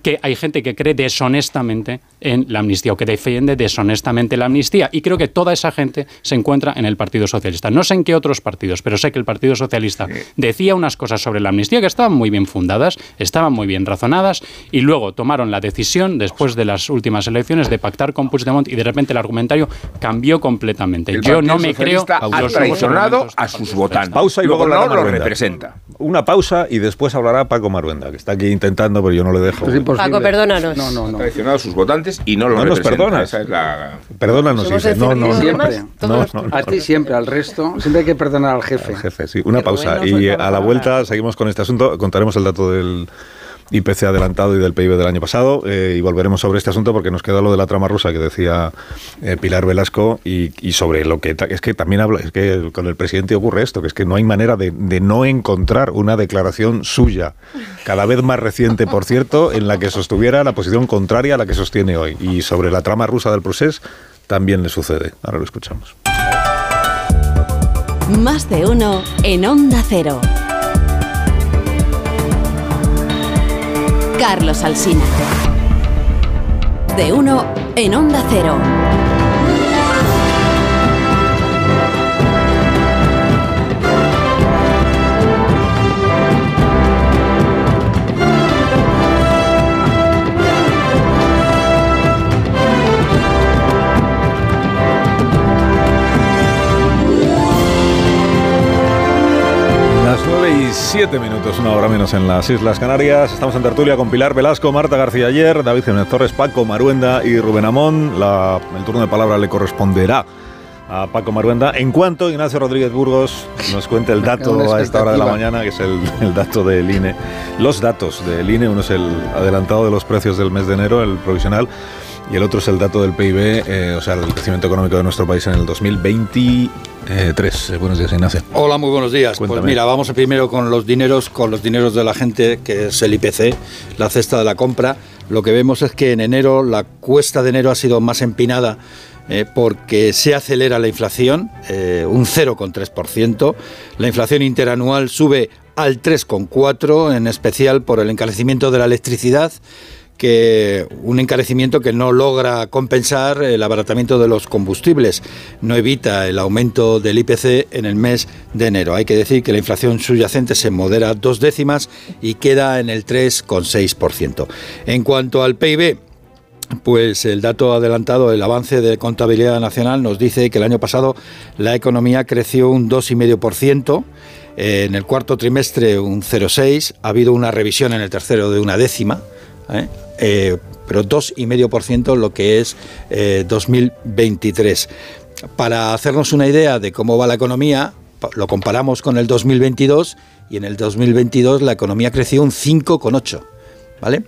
que hay gente que cree deshonestamente en la amnistía o que defiende deshonestamente la amnistía. Y creo que toda esa gente se encuentra en el Partido Socialista. No sé en qué otros partidos, pero sé que el Partido Socialista decía unas cosas sobre la amnistía que estaban muy bien fundadas, estaban muy bien razonadas, y luego tomaron la decisión, después de las últimas elecciones, de pactar con Puigdemont y de repente el argumentario cambió completamente. El Yo no me creo ha traicionado a sus votantes. Pausa y luego luego no hablará lo Maruenda. representa. Una pausa y después hablará Paco Maruenda, que está aquí intentando, pero yo no le dejo. Es imposible. Paco, perdónanos. No, no, Ha no. traicionado a sus votantes y no lo No nos perdonas. Esa es la... Perdónanos, dice. No, no, Siempre. No, no, no. A ti siempre, al resto. Siempre hay que perdonar al jefe. Jefe, sí. Una pausa. Y a la vuelta seguimos con este asunto. Contaremos el dato del IPC adelantado y del PIB del año pasado eh, y volveremos sobre este asunto porque nos queda lo de la trama rusa que decía eh, Pilar Velasco y, y sobre lo que es que también habla es que con el presidente ocurre esto que es que no hay manera de, de no encontrar una declaración suya cada vez más reciente por cierto en la que sostuviera la posición contraria a la que sostiene hoy. Y sobre la trama rusa del procés también le sucede. Ahora lo escuchamos. Más de uno en Onda Cero. Carlos Alsina. De uno en Onda Cero. Y 7 minutos, una hora menos en las Islas Canarias. Estamos en tertulia con Pilar Velasco, Marta García Ayer, David Jiménez Torres, Paco Maruenda y Rubén Amón. La- el turno de palabra le corresponderá a Paco Maruenda. En cuanto Ignacio Rodríguez Burgos nos cuente el dato a esta hora de la mañana, que es el, el dato del INE. Los datos del INE, uno es el adelantado de los precios del mes de enero, el provisional. y el otro es el dato del PIB, eh, o sea, del crecimiento económico de nuestro país en el 2023. Eh, buenos días, Ignacio. Hola, muy buenos días. Pues mira, vamos primero con los dineros, con los dineros de la gente, que es el IPC, la cesta de la compra. Lo que vemos es que en enero la cuesta de enero ha sido más empinada eh, porque se acelera la inflación, un 0,3%. La inflación interanual sube al 3,4%, en especial por el encarecimiento de la electricidad que un encarecimiento que no logra compensar el abaratamiento de los combustibles, no evita el aumento del IPC en el mes de enero. Hay que decir que la inflación subyacente se modera dos décimas y queda en el 3,6%. En cuanto al PIB, pues el dato adelantado, el avance de contabilidad nacional nos dice que el año pasado la economía creció un 2,5%. En el cuarto trimestre un 0,6, ha habido una revisión en el tercero de una décima, ¿eh? eh, pero 2,5% lo que es 2023. Eh, Para hacernos una idea de cómo va la economía, lo comparamos con el 2022 y en el 2022 la economía creció un 5,8, ¿vale?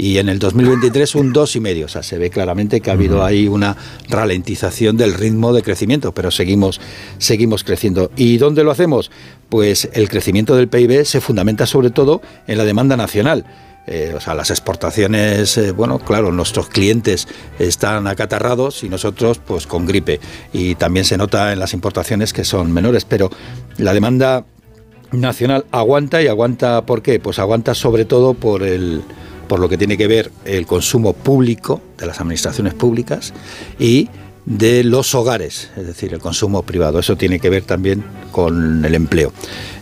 Y en el 2023 un 2,5, o sea, se ve claramente que ha habido ahí una ralentización del ritmo de crecimiento, pero seguimos, seguimos creciendo. ¿Y dónde lo hacemos? Pues el crecimiento del PIB se fundamenta sobre todo en la demanda nacional eh, o sea, las exportaciones, eh, bueno, claro, nuestros clientes están acatarrados y nosotros pues con gripe. Y también se nota en las importaciones que son menores, pero la demanda nacional aguanta y aguanta ¿por qué? Pues aguanta sobre todo por el por lo que tiene que ver el consumo público de las administraciones públicas y de los hogares, es decir, el consumo privado. Eso tiene que ver también con el empleo.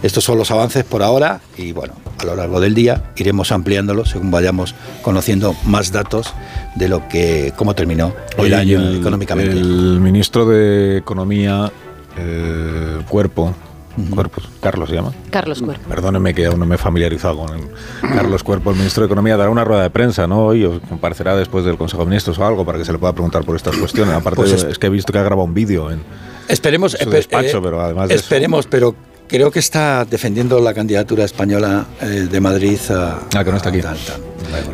Estos son los avances por ahora y bueno, a lo largo del día iremos ampliándolo según vayamos conociendo más datos de lo que cómo terminó el año económicamente. El ministro de Economía, eh, Cuerpo, Cuerpos, Carlos se llama. Carlos Cuerpo. Perdóneme que aún no me he familiarizado con el Carlos Cuerpo, el ministro de Economía, dará una rueda de prensa, ¿no? Hoy o comparecerá después del Consejo de Ministros o algo para que se le pueda preguntar por estas cuestiones. Aparte, pues es, es, que he visto que ha grabado un vídeo en esperemos, su despacho, eh, pero además de Esperemos, eso, pero creo que está defendiendo la candidatura española eh, de Madrid a. Ah, que no está aquí. A, a,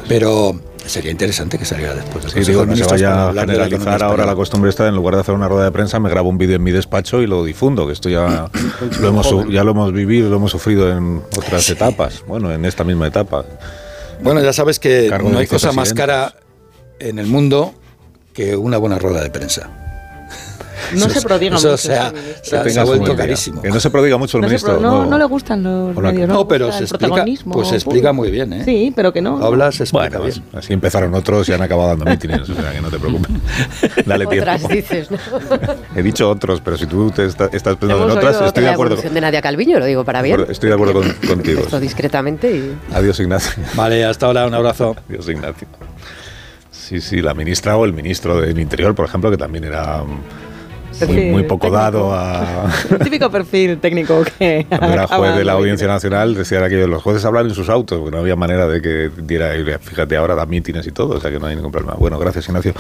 pero sería interesante que saliera después. Sí, digo, no se vaya a generalizar ahora la costumbre esta, en lugar de hacer una rueda de prensa, me grabo un vídeo en mi despacho y lo difundo, que esto ya lo hemos, ya lo hemos vivido, lo hemos sufrido en otras sí. etapas, bueno, en esta misma etapa. Bueno, ya sabes que no hay cosa más cara en el mundo que una buena rueda de prensa. No se prodiga mucho. O sea, se ha, se ha vuelto carísimo. Que no se prodiga mucho el ministro. No, no, le gustan los medios. No, pero se explica, protagonismo. pues se explica muy bien, ¿eh? Sí, pero que no. Hablas, explica bien. Así empezaron otros y han acabado dando mítines, o sea que no te preocupes. Dale tiempo. Otras dices, ¿no? He dicho otros, pero si tú te está, estás pensando en otras, estoy de acuerdo. La de Nadia Calviño, lo digo para bien. Estoy de acuerdo con, contigo. Esto discretamente y... Adiós, Ignacio. Vale, hasta ahora, un abrazo. Adiós, Ignacio. Sí, sí, la ministra o el ministro del Interior, por ejemplo, que también era muy, muy, poco técnico. dado a... El típico perfil técnico que... Cuando era juez de la Audiencia Nacional decía que los jueces hablan en sus autos, porque no había manera de que diera... Fíjate, ahora da mítines y todo, o sea que no hay ningún problema. Bueno, gracias Ignacio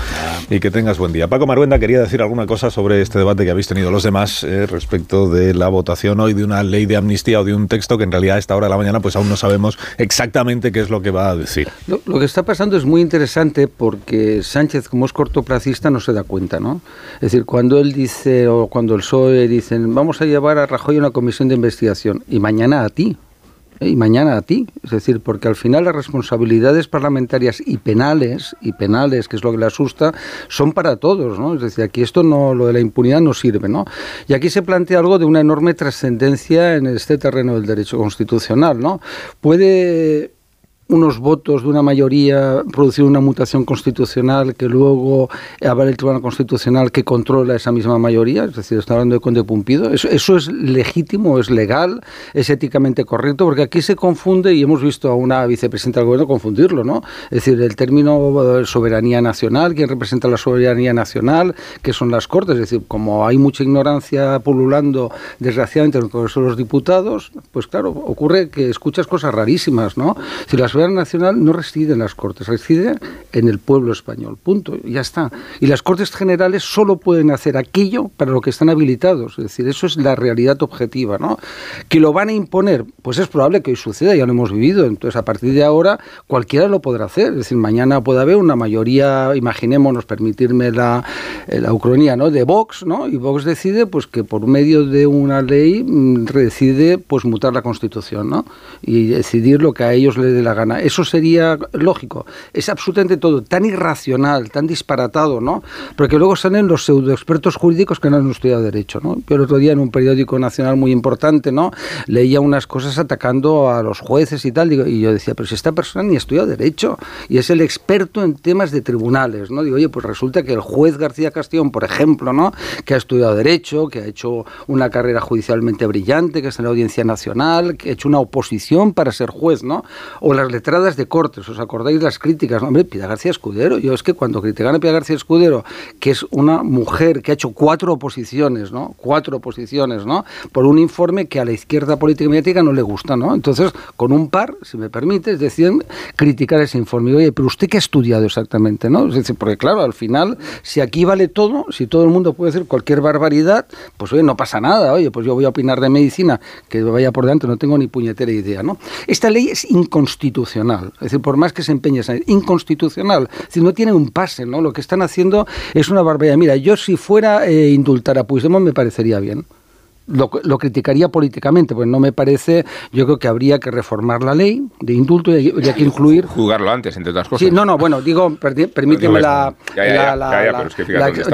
y que tengas buen día. Paco Maruenda quería decir alguna cosa sobre este debate que habéis tenido los demás eh, respecto de la votación hoy de una ley de amnistía o de un texto que en realidad a esta hora de la mañana pues aún no sabemos exactamente qué es lo que va a decir. Lo, lo que está pasando es muy interesante porque Sánchez, como es cortoplacista, no se da cuenta, ¿no? Es decir, cuando él dice dice, o cuando el PSOE dicen, vamos a llevar a Rajoy una comisión de investigación, y mañana a ti, ¿eh? y mañana a ti, es decir, porque al final las responsabilidades parlamentarias y penales, y penales, que es lo que le asusta, son para todos, ¿no? Es decir, aquí esto no, lo de la impunidad no sirve, ¿no? Y aquí se plantea algo de una enorme trascendencia en este terreno del derecho constitucional, ¿no? Puede unos votos de una mayoría producir una mutación constitucional que luego habrá el Tribunal Constitucional que controla esa misma mayoría, es decir, está hablando de Conde Pumpido, eso, eso, es legítimo, es legal, es éticamente correcto, porque aquí se confunde y hemos visto a una vicepresidenta del gobierno confundirlo, ¿no? Es decir, el término eh, soberanía nacional, quién representa la soberanía nacional, que son las Cortes, es decir, como hay mucha ignorancia pululando desgraciadamente en el Congreso de los Diputados, pues claro, ocurre que escuchas cosas rarísimas, ¿no? Si las nacional no reside en las Cortes, reside en el pueblo español. Punto. Ya está. Y las Cortes Generales solo pueden hacer aquello para lo que están habilitados. Es decir, eso es la realidad objetiva. ¿no? Que lo van a imponer, pues es probable que hoy suceda, ya lo hemos vivido. Entonces, a partir de ahora, cualquiera lo podrá hacer. Es decir, mañana puede haber una mayoría, imaginémonos, permitirme la, eh, la ucronía, ¿no? de Vox, ¿no? y Vox decide pues que por medio de una ley mm, decide pues mutar la Constitución ¿no? y decidir lo que a ellos les dé la gana. Eso sería lógico. Es absolutamente todo tan irracional, tan disparatado, ¿no? Porque luego salen los pseudo expertos jurídicos que no han estudiado derecho, ¿no? Yo el otro día en un periódico nacional muy importante, ¿no? Leía unas cosas atacando a los jueces y tal, y yo decía, pero si esta persona ni estudia derecho y es el experto en temas de tribunales, ¿no? Digo, oye, pues resulta que el juez García Castellón, por ejemplo, ¿no? Que ha estudiado derecho, que ha hecho una carrera judicialmente brillante, que está en la Audiencia Nacional, que ha hecho una oposición para ser juez, ¿no? Letradas de cortes, ¿os acordáis las críticas? Hombre, Piedad García Escudero, yo es que cuando critican a Piedad García Escudero, que es una mujer que ha hecho cuatro oposiciones, ¿no? Cuatro oposiciones, ¿no? Por un informe que a la izquierda política y mediática no le gusta, ¿no? Entonces, con un par, si me permites, deciden criticar ese informe. Oye, pero usted qué ha estudiado exactamente, ¿no? Es decir, porque claro, al final, si aquí vale todo, si todo el mundo puede decir cualquier barbaridad, pues oye, no pasa nada, oye, pues yo voy a opinar de medicina, que vaya por delante, no tengo ni puñetera idea, ¿no? Esta ley es inconstitucional, es decir, por más que se empeñe, es inconstitucional, es decir, no tiene un pase, ¿no? Lo que están haciendo es una barbaridad. Mira, yo si fuera eh, indultar a Puigdemont me parecería bien lo, lo, criticaría políticamente, pues no me parece, yo creo que habría que reformar la ley de indulto y habría que incluir... Jugarlo antes, entre otras cosas. Sí, no, no, bueno, digo, permíteme la...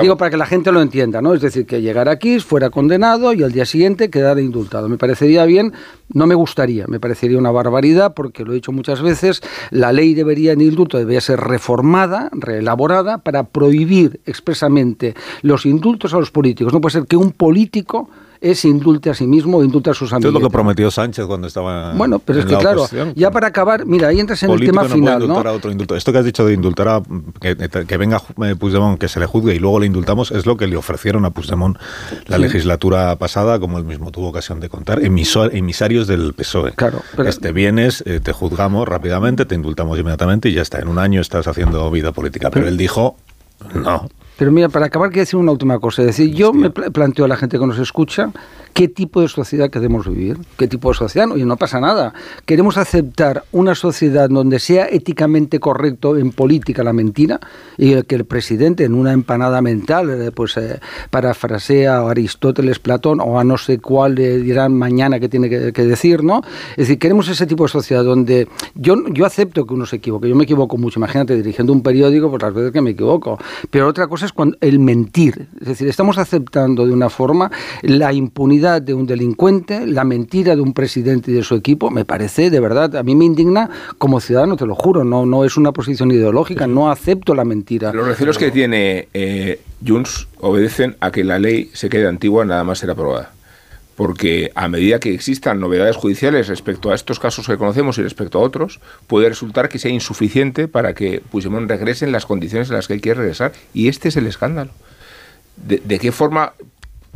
Digo para que la gente lo entienda, ¿no? Es decir, que llegara aquí, fuera condenado y al día siguiente quedara indultado. Me parecería bien, no me gustaría, me parecería una barbaridad porque lo he dicho muchas veces, la ley debería, en indulto, debería ser reformada, reelaborada para prohibir expresamente los indultos a los políticos. No puede ser que un político es indulte a sí mismo, indulte a sus amigos. Es lo que prometió Sánchez cuando estaba. Bueno, pero es que claro, ya para acabar, mira, ahí entras en el tema final. ¿no? A otro indulto. Esto que has dicho de indultar a. Que, venga eh, Puigdemont, que se le juzgue y luego le indultamos, es lo que le ofrecieron a Puigdemont la legislatura pasada, como él mismo tuvo ocasión de contar, emisarios del PSOE. Claro. Este vienes, eh, te juzgamos rápidamente, te indultamos inmediatamente y ya está. En un año estás haciendo vida política. pero él dijo. No, pero mira, para acabar, quiero decir una última cosa. Es decir, yo me planteo a la gente que nos escucha qué tipo de sociedad queremos vivir, qué tipo de sociedad, y no pasa nada. Queremos aceptar una sociedad donde sea éticamente correcto en política la mentira y que el presidente en una empanada mental, eh, pues eh, parafrasea a Aristóteles, Platón o a no sé cuál le dirán mañana que tiene que, decir, ¿no? Es decir, queremos ese tipo de sociedad donde yo, yo acepto que uno se equivoque, yo me equivoco mucho, imagínate dirigiendo un periódico, pues las veces que me equivoco, pero otra cosa es cuando el mentir, es decir, estamos aceptando de una forma la impunidad de un delincuente, la mentira de un presidente y de su equipo, me parece, de verdad, a mí me indigna como ciudadano, te lo juro, no, no es una posición ideológica, no acepto la mentira. Los recelos que tiene eh, Junts obedecen a que la ley se quede antigua nada más ser aprobada porque a medida que existan novedades judiciales respecto a estos casos que conocemos y respecto a otros, puede resultar que sea insuficiente para que Puigdemont regrese en las condiciones en las que él quiere regresar. Y este es el escándalo. de qué forma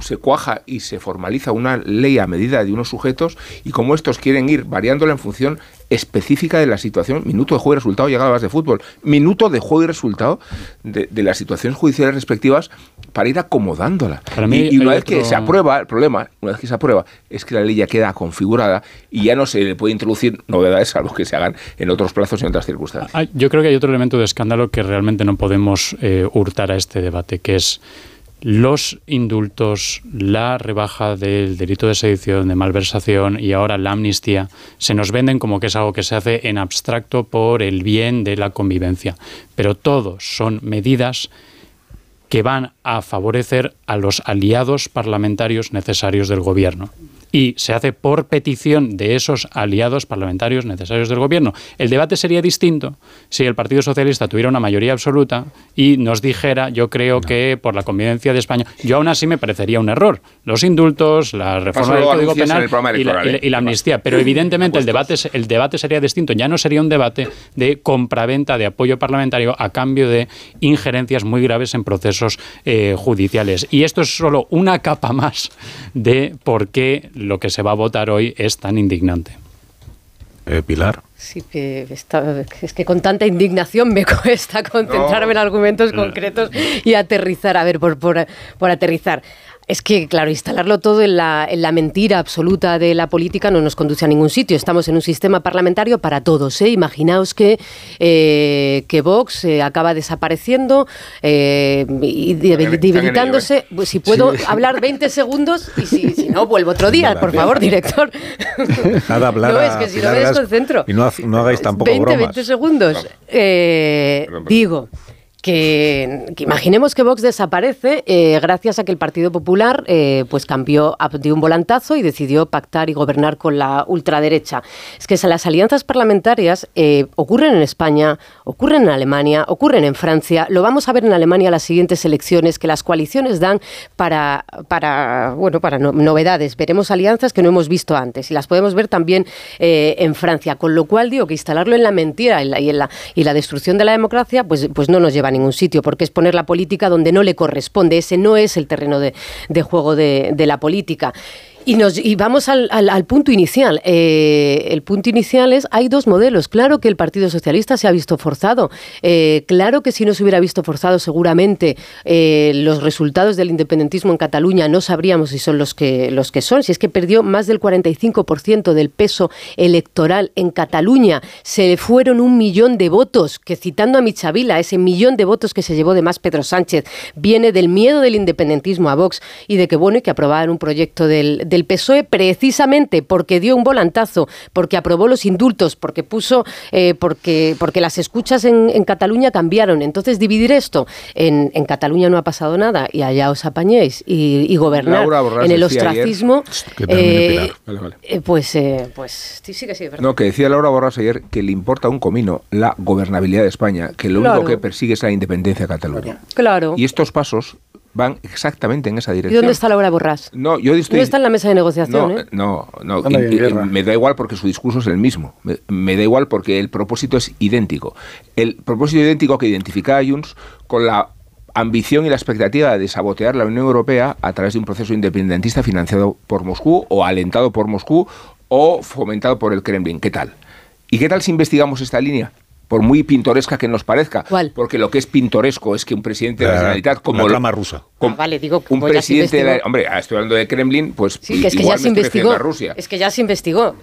se cuaja y se formaliza una ley a medida de unos sujetos y como estos quieren ir variándola en función específica de la situación, minuto de juego y resultado, llegabas de fútbol, minuto de juego y resultado de, las situaciones judiciales respectivas para ir acomodándola. y, una vez que se aprueba, el problema, una vez que se aprueba, es que la ley ya queda configurada y ya no se le puede introducir novedades a los que se hagan en otros plazos y en otras circunstancias. Ah, yo creo que hay otro elemento de escándalo que realmente no podemos eh, hurtar a este debate, que es los indultos, la rebaja del delito de sedición, de malversación y ahora la amnistía se nos venden como que es algo que se hace en abstracto por el bien de la convivencia. Pero todos son medidas que van a favorecer a los aliados parlamentarios necesarios del gobierno y se hace por petición de esos aliados parlamentarios necesarios del gobierno. El debate sería distinto si el Partido Socialista tuviera una mayoría absoluta y nos dijera, yo creo que por la convivencia de España, yo aún así me parecería un error. Los indultos, la reforma del Código Penal ¿eh? y la, amnistía. Pero evidentemente el debate, el debate sería distinto. Ya no sería un debate de compraventa de apoyo parlamentario a cambio de injerencias muy graves en procesos eh, judiciales. Y esto es solo una capa más de por qué lo que se va a votar hoy es tan indignante. Eh, Pilar. Sí, que es que con tanta indignación me cuesta concentrarme en argumentos concretos y aterrizar. A ver, por, por, por aterrizar. Es que, claro, instalarlo todo en la, en la, mentira absoluta de la política no nos conduce a ningún sitio. Estamos en un sistema parlamentario para todos. ¿eh? Imaginaos que, eh, que Vox eh, acaba desapareciendo eh, y debilitándose. Pues, si puedo hablar 20 segundos y si, no, vuelvo otro día, por favor, director. Nada, hablar no, es que si no me desconcentro. Y no, no hagáis tampoco 20, bromas. 20 segundos. digo que, imaginemos que Vox desaparece eh, gracias a que el Partido Popular eh, pues cambió, dio un volantazo y decidió pactar y gobernar con la ultraderecha. Es que las alianzas parlamentarias eh, ocurren en España, ocurren en Alemania, ocurren en Francia. Lo vamos a ver en Alemania las siguientes elecciones que las coaliciones dan para, para, bueno, para novedades. Veremos alianzas que no hemos visto antes y las podemos ver también en Francia. Con lo cual digo que instalarlo en la mentira y, y, en la, y la destrucción de la democracia pues, pues no nos lleva ningún sitio, porque es poner la política donde no le corresponde. Ese no es el terreno de, juego de la política. Y, nos, y vamos al, al, punto inicial. Eh, el punto inicial es, hay dos modelos. Claro que el Partido Socialista se ha visto forzado. Eh, claro que si no se hubiera visto forzado, seguramente eh, los resultados del independentismo en Cataluña no sabríamos si son los que, los que son. Si es que perdió más del 45% del peso electoral en Cataluña, se fueron un millón de votos, que citando a Michavila, ese millón de votos que se llevó de más Pedro Sánchez, viene del miedo del independentismo a Vox y de que, bueno, y que aprobaban un proyecto del del PSOE precisamente porque dio un volantazo, porque aprobó los indultos, porque puso, eh, porque, porque las escuchas en, Cataluña cambiaron. Entonces, dividir esto en, en, Cataluña no ha pasado nada y allá os apañéis y, gobernar en el ostracismo, eh, eh, pues, pues sí, sí que sí, No, que decía Laura Borras ayer que le importa un comino la gobernabilidad de España, que lo único que persigue es la independencia de Cataluña. Claro. Y estos pasos van exactamente en esa dirección. ¿Y dónde está Laura Borrás? No, yo estoy... No está en la mesa de negociación, no, ¿eh? No, no, me da igual porque su discurso es el mismo. Me, da igual porque el propósito es idéntico. El propósito idéntico que identifica a Junts con la ambición y la expectativa de sabotear la Unión Europea a través de un proceso independentista financiado por Moscú o alentado por Moscú o fomentado por el Kremlin. ¿Qué tal? ¿Y qué tal si investigamos esta línea? Por muy pintoresca que nos parezca. Porque lo que es pintoresco es que un presidente de la Generalitat como la trama rusa. Ah, vale, digo, un presidente de la, hombre, ah, estoy hablando de Kremlin, pues sí, que es que ya se investigó. Es que ya se investigó.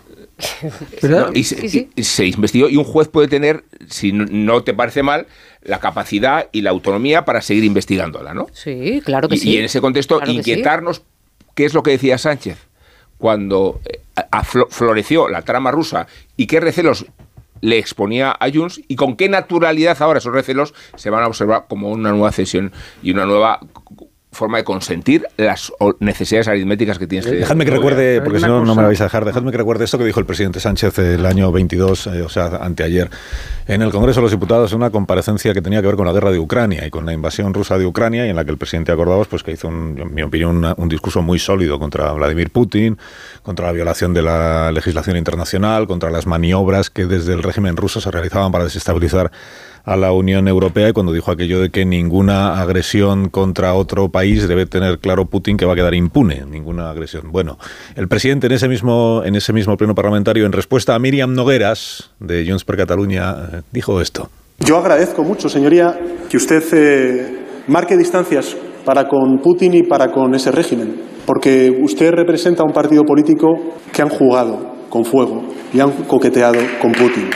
y, se, investigó y un juez puede tener, si no, te parece mal, la capacidad y la autonomía para seguir investigándola, ¿no? Sí, claro que sí. Y en ese contexto, inquietarnos, ¿qué es lo que decía Sánchez? Cuando eh, floreció la trama rusa y qué recelos le exponía a Junts y con qué naturalidad ahora esos recelos se van a observar como una nueva cesión y una nueva forma de consentir las necesidades aritméticas que tienes que Dejadme que recuerde, porque si no, no me la vais a dejar, dejadme que recuerde esto que dijo el presidente Sánchez el año 22, eh, o sea, anteayer, en el Congreso de los Diputados, en una comparecencia que tenía que ver con la guerra de Ucrania y con la invasión rusa de Ucrania, y en la que el presidente acordaba, pues que hizo, en mi opinión, un discurso muy sólido contra Vladimir Putin, contra la violación de la legislación internacional, contra las maniobras que desde el régimen ruso se realizaban para desestabilizar a la Unión Europea y cuando dijo aquello de que ninguna agresión contra otro país debe tener claro Putin que va a quedar impune, ninguna agresión. Bueno, el presidente en ese mismo en ese mismo pleno parlamentario en respuesta a Miriam Nogueras de Junts per Catalunya eh, dijo esto. Yo agradezco mucho, señoría, que usted eh, marque distancias para con Putin y para con ese régimen, porque usted representa un partido político que han jugado con fuego y han coqueteado con Putin.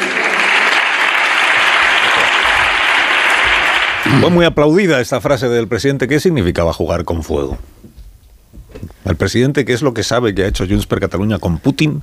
Fue muy aplaudida esta frase del presidente. ¿Qué significaba jugar con fuego? El presidente, ¿qué es lo que sabe que ha hecho Junts per Cataluña con Putin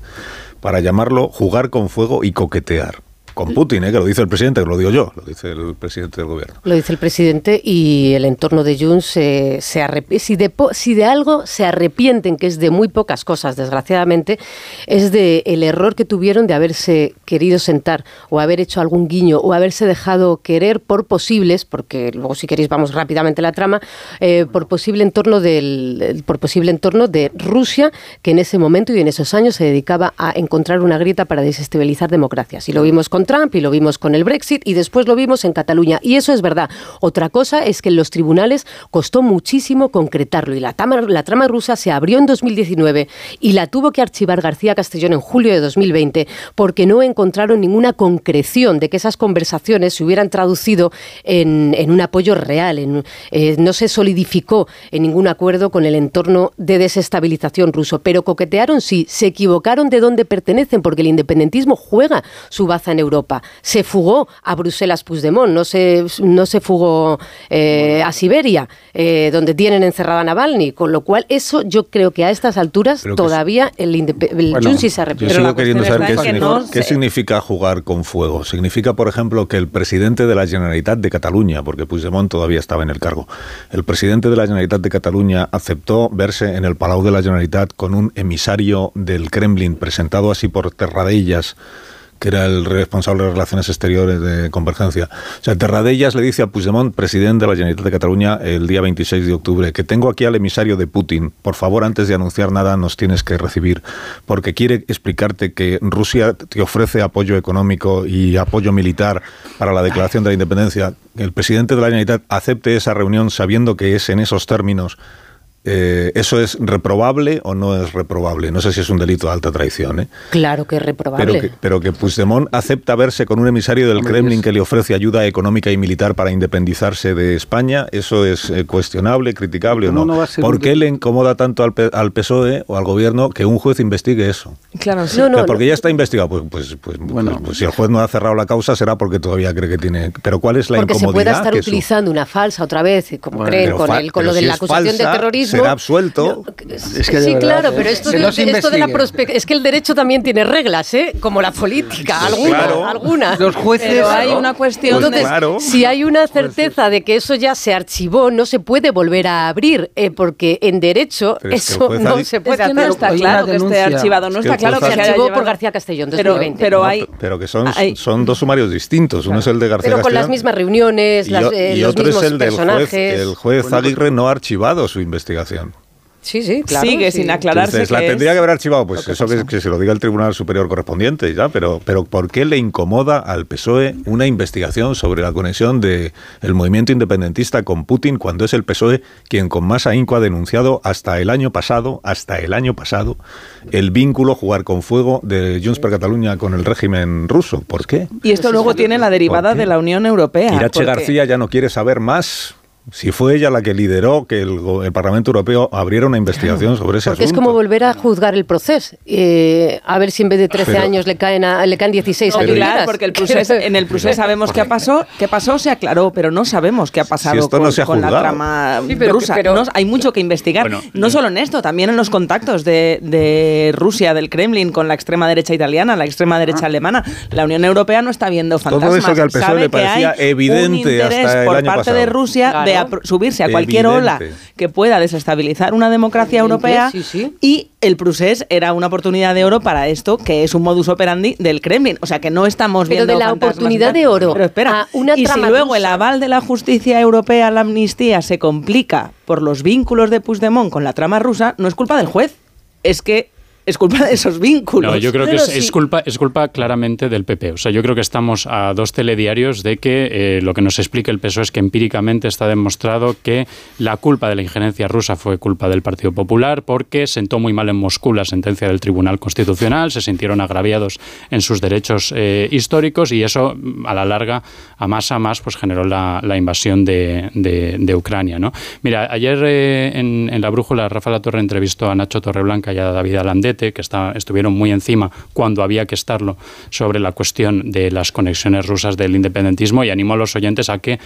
para llamarlo jugar con fuego y coquetear? Con Putin, ¿eh? que lo dice el presidente, que lo digo yo, lo dice el presidente del gobierno. Lo dice el presidente y el entorno de Junts se, se si, de, si de algo se arrepienten, que es de muy pocas cosas, desgraciadamente, es de el error que tuvieron de haberse querido sentar o haber hecho algún guiño o haberse dejado querer por posibles, porque luego si queréis vamos rápidamente a la trama, eh, por posible entorno del, por posible entorno de Rusia, que en ese momento y en esos años se dedicaba a encontrar una grieta para desestabilizar democracias. Y lo vimos con Trump y lo vimos con el Brexit y después lo vimos en Cataluña. Y eso es verdad. Otra cosa es que en los tribunales costó muchísimo concretarlo y la trama, la trama rusa se abrió en 2019 y la tuvo que archivar García Castellón en julio de 2020 porque no encontraron ninguna concreción de que esas conversaciones se hubieran traducido en, un apoyo real. En, eh, no se solidificó en ningún acuerdo con el entorno de desestabilización ruso, pero coquetearon sí, se equivocaron de dónde pertenecen porque el independentismo juega su baza en Europa. Se fugó a Bruselas Puigdemont, no se, no se fugó eh, a Siberia, eh, donde tienen encerrada a Navalny, con lo cual eso yo creo que a estas alturas todavía el, el Junsi se arrepiente. Yo sigo queriendo saber qué, significa, qué significa jugar con fuego. Significa, por ejemplo, que el presidente de la Generalitat de Cataluña, porque Puigdemont todavía estaba en el cargo, el presidente de la Generalitat de Cataluña aceptó verse en el Palau de la Generalitat con un emisario del Kremlin presentado así por Terradellas que era el responsable de Relaciones Exteriores de Convergencia. O sea, Terradellas le dice a Puigdemont, presidente de la Generalitat de Cataluña, el día 26 de octubre, que tengo aquí al emisario de Putin. Por favor, antes de anunciar nada, nos tienes que recibir, porque quiere explicarte que Rusia te ofrece apoyo económico y apoyo militar para la declaración de la independencia. El presidente de la Generalitat acepte esa reunión sabiendo que es en esos términos eh, ¿Eso es reprobable o no es reprobable? No sé si es un delito de alta traición. ¿eh? Claro que es reprobable. Pero que, pero que Puigdemont acepta verse con un emisario del Kremlin que le ofrece ayuda económica y militar para independizarse de España, ¿eso es eh, cuestionable, criticable o no? ¿Por qué le incomoda tanto al, al, PSOE o al gobierno que un juez investigue eso? Claro, sí. porque ya está investigado. Pues, pues, pues, bueno. Pues, si el juez no ha cerrado la causa será porque todavía cree que tiene... Pero ¿cuál es la porque incomodidad? Porque se pueda estar utilizando una falsa otra vez, como creen, con, el, con lo de la acusación de terrorismo será absuelto. sí, claro, pero esto, de, esto de la es que el derecho también tiene reglas, ¿eh? Como la política, algunas, Los jueces. hay una cuestión. Entonces, si hay una certeza de que eso ya se archivó, no se puede volver a abrir, eh, porque en derecho eso no se puede hacer. No está claro que esté archivado, no está claro que se archivó por García Castellón. Pero, pero hay. Pero que son, son dos sumarios distintos. Uno es el de García Pero con las mismas reuniones, y, eh, los otro mismos es el del personajes. juez. El juez Aguirre no ha archivado su investigación. Sí, sí, claro. Sigue sí. sin aclararse. Entonces, la que tendría es que haber archivado, pues eso que, que, se lo diga el Tribunal Superior correspondiente, ya, pero, pero ¿por qué le incomoda al PSOE una investigación sobre la conexión del el movimiento independentista con Putin cuando es el PSOE quien con más ahínco ha denunciado hasta el año pasado, hasta el año pasado, el vínculo jugar con fuego de Junts per Cataluña con el régimen ruso? ¿Por qué? Y esto luego tiene la derivada de la Unión Europea. Irache García ya no quiere saber más si fue ella la que lideró que el, el Parlamento Europeo abriera una investigación sobre ese Porque asunto. es como volver a juzgar el proceso. Eh, a ver si en vez de 13 pero, años le caen, a, le caen 16 no, años. Claro, porque el procés, en el proceso sabemos qué pasó, qué pasó, se aclaró, pero no sabemos qué ha pasado si con, no se ha con la trama sí, pero, rusa. Pero, no, hay mucho que investigar. Bueno, no solo en esto, también en los contactos de, de, Rusia, del Kremlin, con la extrema derecha italiana, la extrema derecha ah. alemana. La Unión Europea no está viendo fantasmas. Todo eso que al PSOE le parecía evidente hasta el por año parte pasado. de Rusia Claro. de subirse a cualquier Evidente. ola que pueda desestabilizar una democracia europea Sí, sí. y el procés era una oportunidad de oro para esto, que es un modus operandi del Kremlin. O sea, que no estamos Pero viendo de la oportunidad de oro Pero espera, a una y si luego el aval de la justicia europea a la amnistía se complica por los vínculos de Puigdemont con la trama rusa, no es culpa del juez. Es que es culpa de esos vínculos. No, yo creo que Pero es, es sí. culpa, es culpa claramente del PP. O sea, yo creo que estamos a dos telediarios de que eh, lo que nos explica el PSOE es que empíricamente está demostrado que la culpa de la injerencia rusa fue culpa del Partido Popular porque sentó muy mal en Moscú la sentencia del Tribunal Constitucional, se sintieron agraviados en sus derechos eh, históricos y eso mm, a la larga, a más a más, pues generó la, la invasión de, de- de Ucrania. ¿no? Mira, ayer eh, en, en La Brújula Rafa La Torre entrevistó a Nacho Torreblanca y a David Que estuvieron muy encima cuando había que estarlo sobre la cuestión de las conexiones rusas del independentismo y animó a los oyentes a que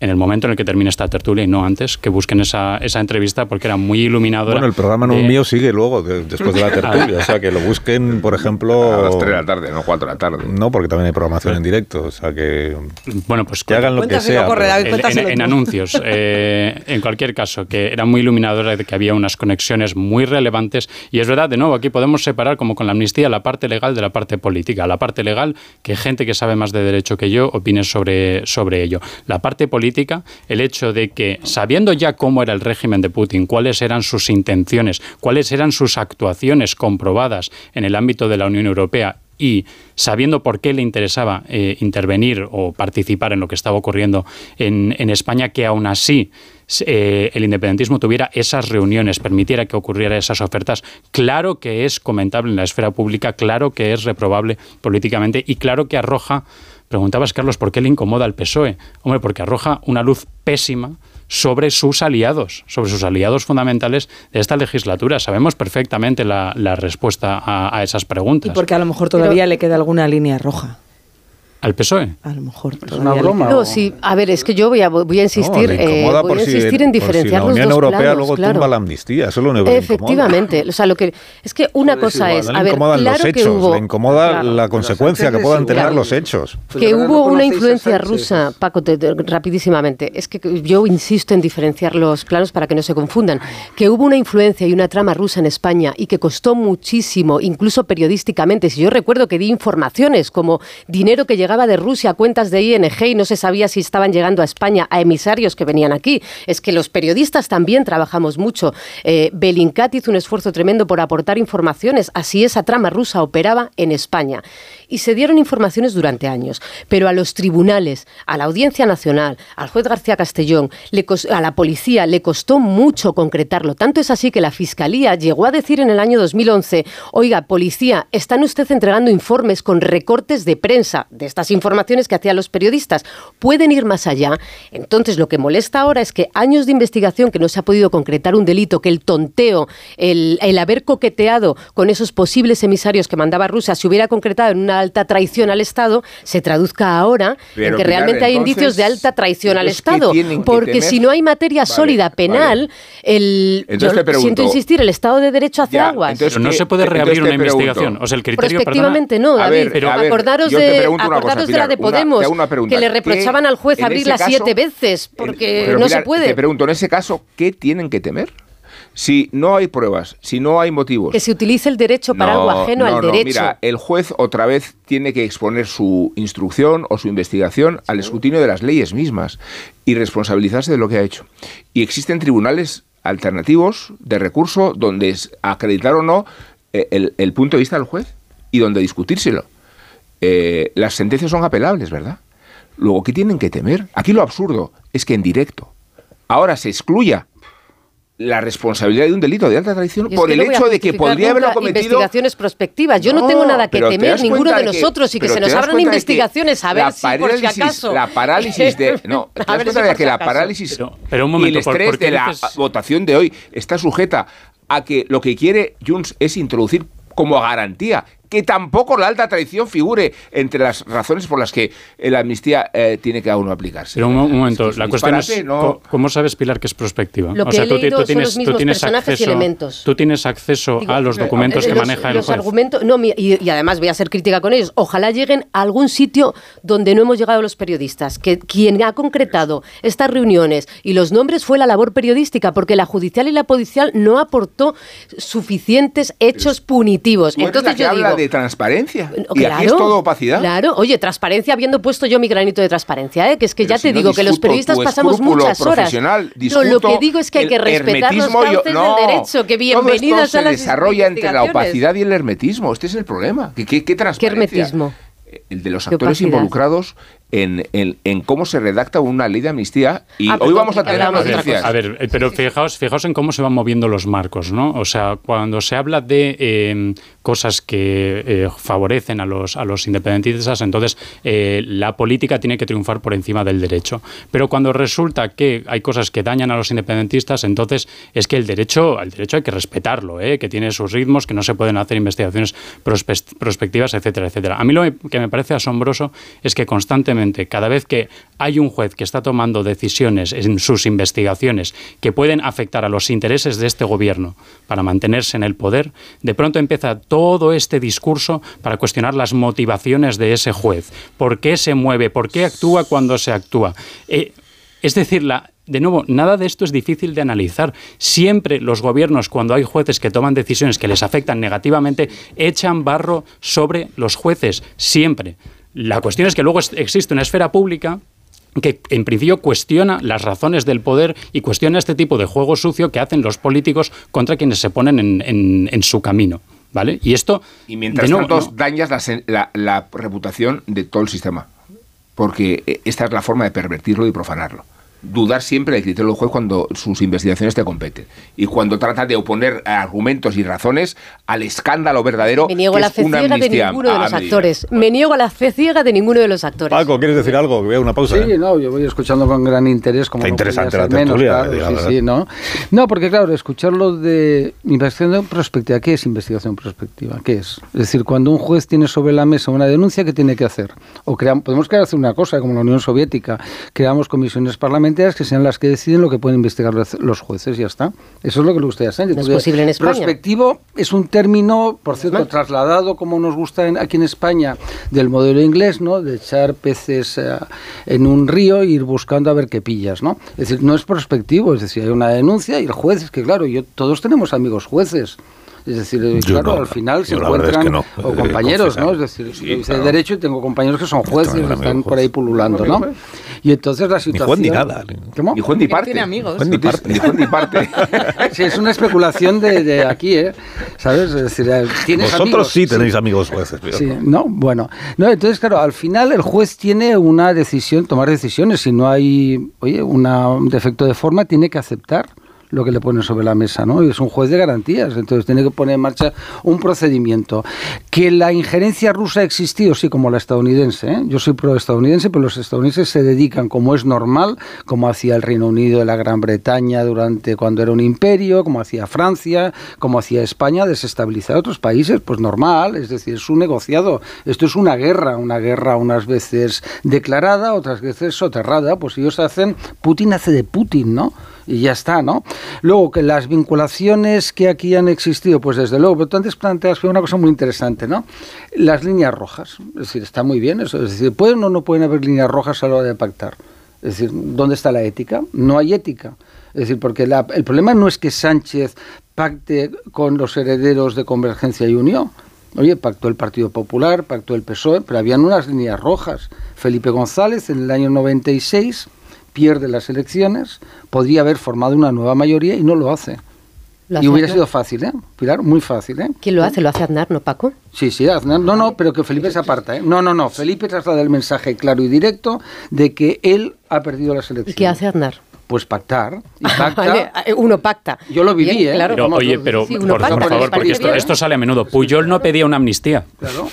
en el momento en el que termine esta tertulia y no antes, que busquen esa, esa entrevista porque era muy iluminadora. Bueno, el programa no de- mío sigue luego, de- después de la tertulia. o sea, que lo busquen, por ejemplo... A las 3 de la tarde, no 4 de la tarde. No, porque también hay programación en directo. O sea, que... Bueno, pues que hagan lo que sea. corre, pero- David. en, en- anuncios. Eh, en cualquier caso, que era muy iluminadora de que había unas conexiones muy relevantes. Y es verdad, de nuevo, aquí podemos separar, como con la amnistía, la parte legal de la parte política. La parte legal, que gente que sabe más de derecho que yo opine sobre, sobre ello. La parte política, el hecho de que, sabiendo ya cómo era el régimen de Putin, cuáles eran sus intenciones, cuáles eran sus actuaciones comprobadas en el ámbito de la Unión Europea, y sabiendo por qué le interesaba eh, intervenir o participar en lo que estaba ocurriendo en, España, que aún así eh, el independentismo tuviera esas reuniones, permitiera que ocurriera esas ofertas, claro que es comentable en la esfera pública, claro que es reprobable políticamente y claro que arroja, preguntabas Carlos, ¿por qué le incomoda al PSOE? Hombre, porque arroja una luz pésima sobre sus aliados, sobre sus aliados fundamentales de esta legislatura. Sabemos perfectamente la, respuesta a, esas preguntas. Y porque a lo mejor todavía le queda alguna línea roja al PSOE. A lo mejor. Es una broma. No, sí. A ver, es que yo voy a, voy a insistir, eh, voy a insistir en diferenciar si la Unión Europea planos, luego claro. tumba la amnistía, eso es lo único Efectivamente, o sea, lo que es que una cosa es, no a le ver, incomodan claro los hechos, que hubo, le incomoda claro, la consecuencia que puedan tener los hechos. que hubo una influencia rusa, Paco, te, te, rapidísimamente. Es que yo insisto en diferenciar los planos para que no se confundan. Que hubo una influencia y una trama rusa en España y que costó muchísimo, incluso periodísticamente. Si yo recuerdo que di informaciones como dinero que llegaba de Rusia a cuentas de ING y no se sabía si estaban llegando a España a emisarios que venían aquí. Es que los periodistas también trabajamos mucho. Eh, hizo un esfuerzo tremendo por aportar informaciones. Así esa trama rusa operaba en España. Y se dieron informaciones durante años. Pero a los tribunales, a la Audiencia Nacional, al juez García Castellón, le a la policía le costó mucho concretarlo. Tanto es así que la Fiscalía llegó a decir en el año 2011, oiga, policía, están usted entregando informes con recortes de prensa de estas informaciones que hacían los periodistas. Pueden ir más allá. Entonces, lo que molesta ahora es que años de investigación que no se ha podido concretar un delito, que el tonteo, el, el haber coqueteado con esos posibles emisarios que mandaba Rusia se hubiera concretado en una alta traición al Estado, se traduzca ahora en que realmente hay indicios de alta traición al Estado. Porque si no hay materia sólida penal, el, yo siento insistir, el Estado de Derecho hace aguas. pero no se puede reabrir una investigación. O sea, el criterio, Prospectivamente no, David. pero acordaros de, acordaros de la de Podemos, que le reprochaban al juez abrirla siete veces, porque no se puede. Te pregunto, en ese caso, ¿qué tienen que temer? Si no hay pruebas, si no hay motivos. Que se utilice el derecho para algo ajeno al derecho. Mira, el juez otra vez tiene que exponer su instrucción o su investigación al escrutinio de las leyes mismas y responsabilizarse de lo que ha hecho. Y existen tribunales alternativos de recurso donde acreditar o no eh, el, punto de vista del juez y donde discutírselo. Eh, las sentencias son apelables, ¿verdad? Luego, ¿qué tienen que temer? Aquí lo absurdo es que en directo ahora se excluya la responsabilidad de un delito de alta traición por el hecho de que podría haberlo cometido. Investigaciones prospectivas. Yo no, tengo nada que temer, ninguno de nosotros, y que se nos abran investigaciones a ver si por si acaso. La parálisis de. No, te das cuenta de que la parálisis pero, un momento, y el estrés de la votación de hoy está sujeta a que lo que quiere Junts es introducir como garantía que tampoco la alta traición figure entre las razones por las que la amnistía eh, tiene que aún aplicarse. Pero un, momento, la cuestión es, ¿cómo sabes, Pilar, que es prospectiva? Lo que o sea, tú, tú, tienes, tú tienes acceso, y elementos. Tú tienes acceso a los documentos que maneja el los juez. Argumentos, no, y, y, además voy a ser crítica con ellos. Ojalá lleguen a algún sitio donde no hemos llegado los periodistas, que quien ha concretado estas reuniones y los nombres fue la labor periodística, porque la judicial y la policial no aportó suficientes hechos punitivos. Entonces yo digo, de transparencia. y aquí es todo opacidad. Claro, oye, transparencia habiendo puesto yo mi granito de transparencia, ¿eh? que es que ya te digo que los periodistas pasamos muchas horas. No, lo que digo es que hay que respetar los cauces del derecho, que bienvenidas todo esto se desarrolla entre la opacidad y el hermetismo. Este es el problema. ¿Qué, qué, qué transparencia? ¿Qué hermetismo? el de los actores involucrados en, en, cómo se redacta una ley de amnistía y ah, hoy vamos a tener. A ver, eh, pero fijaos, fijaos en cómo se van moviendo los marcos, ¿no? O sea, cuando se habla de eh, cosas que eh, favorecen a los, a los independentistas, entonces la política tiene que triunfar por encima del derecho. Pero cuando resulta que hay cosas que dañan a los independentistas, entonces es que el derecho, el derecho hay que respetarlo, que tiene sus ritmos, que no se pueden hacer investigaciones prospectivas, etcétera, etcétera. A mí lo que me parece asombroso es que constantemente cada vez que hay un juez que está tomando decisiones en sus investigaciones que pueden afectar a los intereses de este gobierno para mantenerse en el poder, de pronto empieza todo este discurso para cuestionar las motivaciones de ese juez. ¿Por qué se mueve? ¿Por qué actúa cuando se actúa? Eh, es decir, de nuevo, nada de esto es difícil de analizar. Siempre los gobiernos, cuando hay jueces que toman decisiones que les afectan negativamente, echan barro sobre los jueces. Siempre. La cuestión es que luego existe una esfera pública que en principio cuestiona las razones del poder y cuestiona este tipo de juego sucio que hacen los políticos contra quienes se ponen en, su camino. ¿Vale? Y esto... Y mientras tanto dañas la, la reputación de todo el sistema. Porque eh, esta es la forma de pervertirlo y profanarlo dudar siempre del criterio del juez cuando sus investigaciones te competen. Y cuando trata de oponer argumentos y razones al escándalo verdadero. Me niego a la fe ciega de ninguno de los actores. Me niego a la fe ciega de ninguno de los actores. Paco, ¿quieres decir algo? Voy a una pausa. Sí, ¿eh? no, yo voy escuchando con gran interés. Como Está interesante la tertulia. sí, sí, ¿no? no, porque claro, escucharlo de investigación prospectiva, ¿qué es investigación prospectiva? ¿Qué es? Es decir, cuando un juez tiene sobre la mesa una denuncia, ¿qué tiene que hacer? O creamos, podemos crear hacer una cosa, como la Unión Soviética, creamos comisiones parlamentarias que sean las que deciden lo que pueden investigar los jueces, ya está. Eso es lo que le gusta a Sánchez. No es posible en España. Prospectivo es un término, por cierto, trasladado, como nos gusta aquí en España, del modelo inglés, ¿no? De echar peces eh, en un río e ir buscando a ver qué pillas, ¿no? Es decir, no es prospectivo, es decir, hay una denuncia y el juez, es que claro, yo, todos tenemos amigos jueces. Es decir, eh, claro, al final se encuentran o eh, compañeros, ¿no? Es decir, yo hice derecho y tengo compañeros que son jueces, que están por ahí pululando, ¿no? Y entonces la situación... Ni Juan ni nada. ¿Cómo? Ni Juan ni parte. Tiene amigos. Juan ni parte. Ni Juan ni parte. sí, es una especulación de, de, aquí, ¿eh? ¿Sabes? Es decir, eh, ¿tienes Vosotros sí tenéis amigos jueces. Sí, no, bueno. No, entonces, claro, al final el juez tiene una decisión, tomar decisiones. Si no hay, oye, una, un defecto de forma, tiene que aceptar lo que le ponen sobre la mesa, ¿no? Y es un juez de garantías, entonces tiene que poner en marcha un procedimiento. Que la injerencia rusa ha existido, sí, como la estadounidense, ¿eh? Yo soy pro-estadounidense, pero los estadounidenses se dedican, como es normal, como hacía el Reino Unido de la Gran Bretaña durante cuando era un imperio, como hacía Francia, como hacía España, desestabilizar a otros países, pues normal, es decir, es un negociado. Esto es una guerra, una guerra unas veces declarada, otras veces soterrada, pues ellos hacen, Putin hace de Putin, ¿no? Y ya está, ¿no? Luego, que las vinculaciones que aquí han existido, pues desde luego, pero tú antes planteas una cosa muy interesante, ¿no? Las líneas rojas, es decir, está muy bien eso, es decir, ¿pueden o no pueden haber líneas rojas a la hora de pactar? Es decir, ¿dónde está la ética? No hay ética. Es decir, porque el problema no es que Sánchez pacte con los herederos de Convergencia y Unión. Oye, pactó el Partido Popular, pactó el PSOE, pero habían unas líneas rojas. Felipe González en el año 96 pierde las elecciones, podría haber formado una nueva mayoría y no lo hace. y hubiera sido fácil, ¿eh? Pilar, muy fácil, ¿eh? ¿Quién lo hace? ¿Lo hace Aznar, no Paco? Sí, sí, Aznar. No, no, pero que Felipe se aparta, ¿eh? No, no, no. Felipe traslada el mensaje claro y directo de que él ha perdido las elecciones. ¿Y qué hace Aznar? Pues pactar. Y pacta. Eh, uno pacta. Yo lo viví, ¿eh? oye, pero por, favor, porque esto, sale a menudo. Puyol no pedía una amnistía.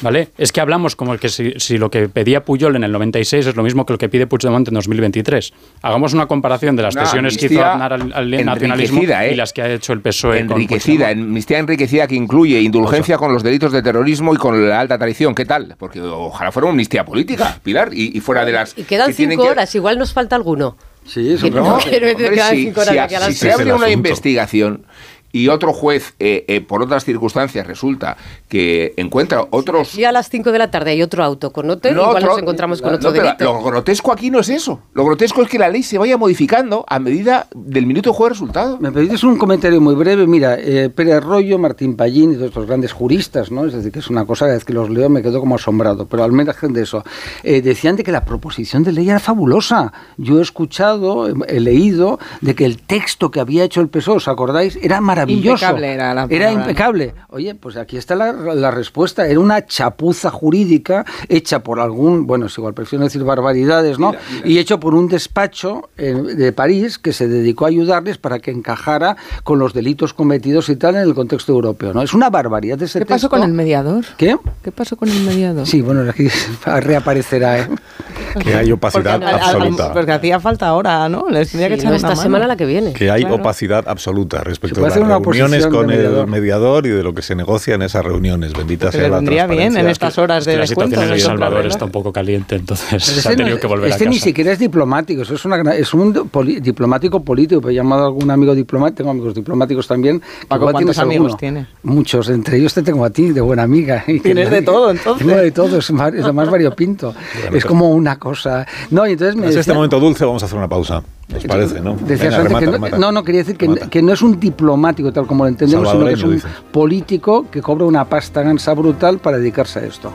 ¿Vale? Es que hablamos como que si, lo que pedía Puyol en el 96 es lo mismo que lo que pide Puigdemont en 2023. Hagamos una comparación de las cesiones que hizo Aznar al, nacionalismo y ¿eh? las que ha hecho el PSOE. Enriquecida, amnistía enriquecida que incluye indulgencia con los delitos de terrorismo y con la alta traición. ¿Qué tal? Porque ojalá fuera una amnistía política, Pilar, y, fuera de las. Y quedan cinco horas, igual nos falta alguno. Sí, eso no, si, se abre una investigación y otro juez, eh, eh, por otras circunstancias, resulta que encuentra otros... Y a las 5 de la tarde hay otro auto con hotel, igual nos encontramos con otro delito. Lo grotesco aquí no es eso. Lo grotesco es que la ley se vaya modificando a medida del minuto de juego de resultado. Me pedís un comentario muy breve. Mira, eh, Pérez Arroyo, Martín Pallín y todos estos grandes juristas, ¿no? Es decir, que es una cosa, cada vez que los leo me quedo como asombrado. Pero al menos de eso, eh, decían de que la proposición de ley era fabulosa. Yo he escuchado, he, leído de que el texto que había hecho el PSOE, ¿os acordáis? Era maravilloso. Impecable era la Era impecable. Oye, pues aquí está la la respuesta era una chapuza jurídica hecha por algún, bueno, es igual, prefiero decir barbaridades, ¿no? Y hecho por un despacho eh, de París que se dedicó a ayudarles para que encajara con los delitos cometidos y tal en el contexto europeo, ¿no? Es una barbaridad ese ¿Qué pasó con el mediador? ¿Qué? ¿Qué pasó con el mediador? Sí, bueno, aquí reaparecerá, ¿eh? Que hay opacidad absoluta. porque hacía falta ahora, ¿no? Les tenía que echar esta semana la que viene. Que hay opacidad absoluta respecto a las reuniones con el mediador y de lo que se negocia en esas reuniones. Bendita sea la vendría bien en estas horas de La situación en El Salvador está un poco caliente, entonces se ha tenido que volver este a casa. ni siquiera es diplomático, eso es, una, es un diplomático político. He llamado a algún amigo diplomático, tengo amigos diplomáticos también. Paco, ¿cuántos amigos tiene? Muchos, entre ellos te tengo a ti, de buena amiga. Tienes de todo, entonces. Tengo de todo, es, lo más variopinto. es como una cosa. No, y entonces me este momento dulce vamos a hacer una pausa. ¿Os parece, no? no, no, quería decir que, que, no es un diplomático tal como lo entendemos, sino que es un político que cobra una pasta gansa brutal para dedicarse a esto.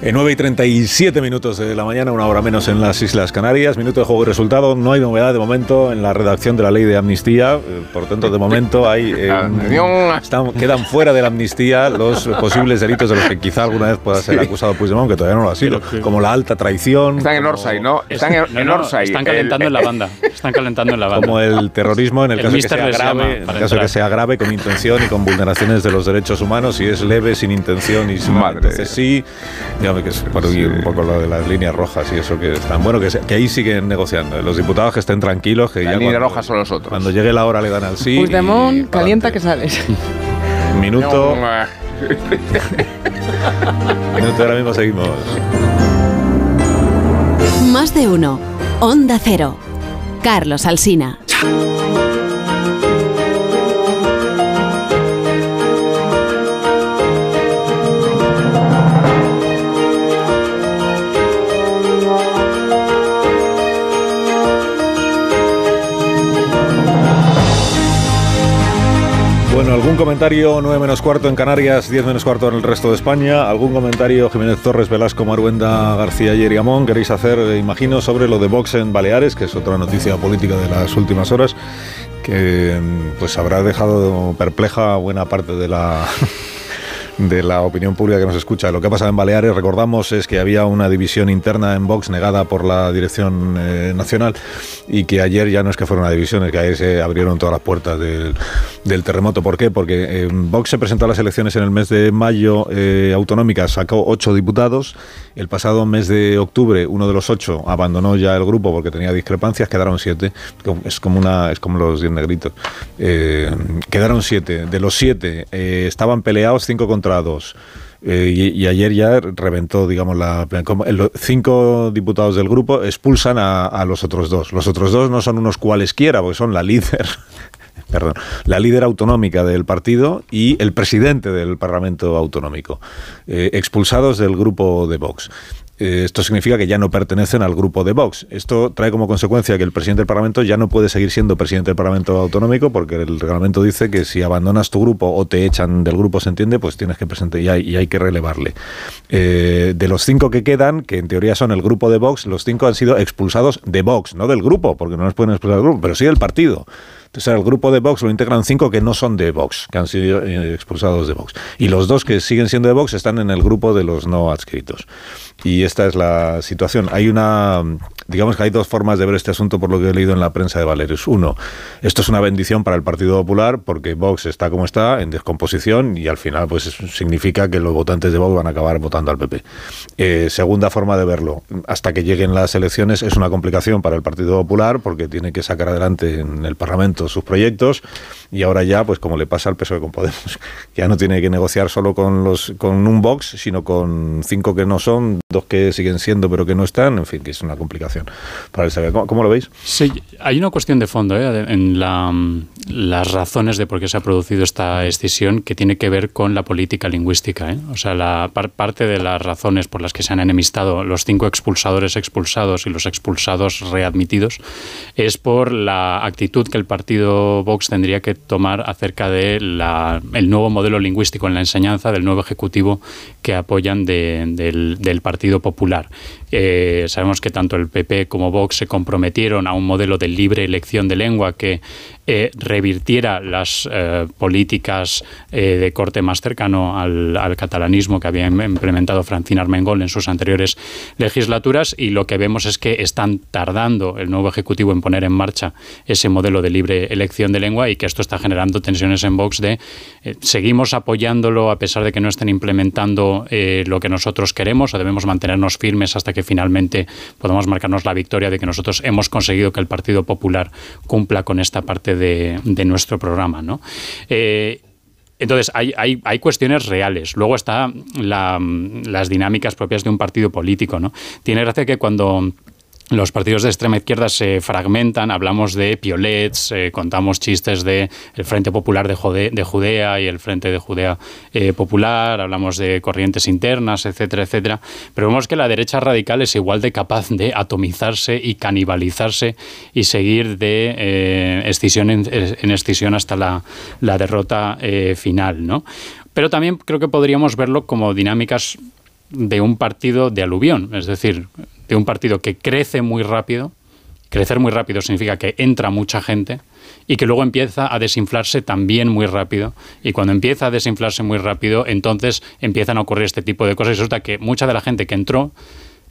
En 9 y 37 minutos de la mañana, una hora menos en las Islas Canarias. Minuto de juego y resultado. No hay novedad de momento en la redacción de la ley de amnistía. Eh, por tanto, de momento hay, eh, están, quedan fuera de la amnistía los posibles delitos de los que quizá alguna vez pueda ser acusado Puigdemont, que todavía no lo ha sido, como la alta traición. Están en Orsay, ¿no? Están en, Orsay. Están calentando en la banda. Están calentando en la banda. Como el terrorismo, en el, caso, que sea, grave, en el caso que sea grave, con intención y con vulneraciones de los derechos humanos. Si es leve, sin intención y sin. Madre. Entonces sí que es por un poco lo de las líneas rojas y eso que están. Bueno, que, que ahí siguen negociando. Los diputados que estén tranquilos. Que las líneas rojas son los otros. Cuando llegue la hora le dan al sí. Puigdemont, calienta que sales. Minuto. Minuto, ahora mismo seguimos. Más de uno. Onda Cero. Carlos Alsina. Bueno, algún comentario 9 menos cuarto en Canarias, 10 menos cuarto en el resto de España. ¿Algún comentario Jiménez Torres, Velasco, Maruenda, García y Eriamón queréis hacer, eh, imagino, sobre lo de Vox en Baleares, que es otra noticia política de las últimas horas, que mm, pues habrá dejado perpleja buena parte de la de la opinión pública que nos escucha. Lo que ha pasado en Baleares, recordamos, es que había una división interna en Vox negada por la dirección eh, nacional y que ayer ya no es que fuera una división, es que ayer se abrieron todas las puertas del, terremoto. ¿Por qué? Porque eh, Vox se presentó a las elecciones en el mes de mayo eh, autonómicas, sacó ocho diputados. El pasado mes de octubre, uno de los ocho abandonó ya el grupo porque tenía discrepancias, quedaron siete. Es como, una, es como los diez negritos. quedaron siete. De los siete estaban peleados cinco contra dos. Eh, y, ayer ya reventó, digamos, la. los cinco diputados del grupo expulsan a, los otros dos. Los otros dos no son unos cualesquiera, porque son la líder. Perdón, la líder autonómica del partido y el presidente del Parlamento Autonómico, eh, expulsados del grupo de Vox. Eh, esto significa que ya no pertenecen al grupo de Vox. Esto trae como consecuencia que el presidente del Parlamento ya no puede seguir siendo presidente del Parlamento autonómico porque el reglamento dice que si abandonas tu grupo o te echan del grupo, se entiende, pues tienes que presentar y hay, y hay que relevarle. Eh, de los cinco que quedan, que en teoría son el grupo de Vox, los cinco han sido expulsados de Vox, no del grupo, porque no nos pueden expulsar del grupo, pero sí del partido. Entonces, el grupo de Vox lo integran cinco que no son de Vox, que han sido eh, expulsados de Vox. Y los dos que siguen siendo de Vox están en el grupo de los no adscritos. Y esta es la situación. Hay una, digamos que hay dos formas de ver este asunto por lo que he leído en la prensa de Valerius. Uno, esto es una bendición para el Partido Popular porque Vox está como está, en descomposición, y al final pues significa que los votantes de Vox van a acabar votando al PP. Eh, segunda forma de verlo, hasta que lleguen las elecciones es una complicación para el Partido Popular porque tiene que sacar adelante en el Parlamento sus proyectos y ahora ya, pues como le pasa al PSOE con Podemos, ya no tiene que negociar solo con, los, con un Vox, sino con cinco que no son, dos que siguen siendo pero que no están, en fin, que es una complicación para el saber. ¿Cómo, lo veis? Sí, hay una cuestión de fondo ¿eh? en la, las razones de por qué se ha producido esta escisión que tiene que ver con la política lingüística. ¿eh? O sea, la parte de las razones por las que se han enemistado los cinco expulsadores expulsados y los expulsados readmitidos es por la actitud que el partido Vox tendría que tomar acerca del el nuevo modelo lingüístico en la enseñanza del nuevo ejecutivo que apoyan del, Partido Popular. Eh, sabemos que tanto el PP como Vox se comprometieron a un modelo de libre elección de lengua que eh, revirtiera las eh, políticas de corte más cercano al, catalanismo que había implementado Francina Armengol en sus anteriores legislaturas y lo que vemos es que están tardando el nuevo Ejecutivo en poner en marcha ese modelo de libre elección de lengua y que esto está generando tensiones en Vox de seguimos apoyándolo a pesar de que no estén implementando lo que nosotros queremos o debemos mantenernos firmes hasta que finalmente podamos marcarnos la victoria de que nosotros hemos conseguido que el Partido Popular cumpla con esta parte de, nuestro programa. Eh, entonces, hay, hay, cuestiones reales. Luego está las dinámicas propias de un partido político. ¿no? Tiene gracia que cuando los partidos de extrema izquierda se fragmentan, hablamos de piolets, eh, contamos chistes de el Frente Popular de, de Judea y el Frente de Judea eh, Popular, hablamos de corrientes internas, etcétera, etcétera, pero vemos que la derecha radical es igual de capaz de atomizarse y canibalizarse y seguir de eh, escisión en, en, escisión hasta la, la derrota final, ¿no? Pero también creo que podríamos verlo como dinámicas de un partido de aluvión, es decir, de un partido que crece muy rápido. Crecer muy rápido significa que entra mucha gente y que luego empieza a desinflarse también muy rápido. Y cuando empieza a desinflarse muy rápido, entonces empiezan a ocurrir este tipo de cosas. Y resulta que mucha de la gente que entró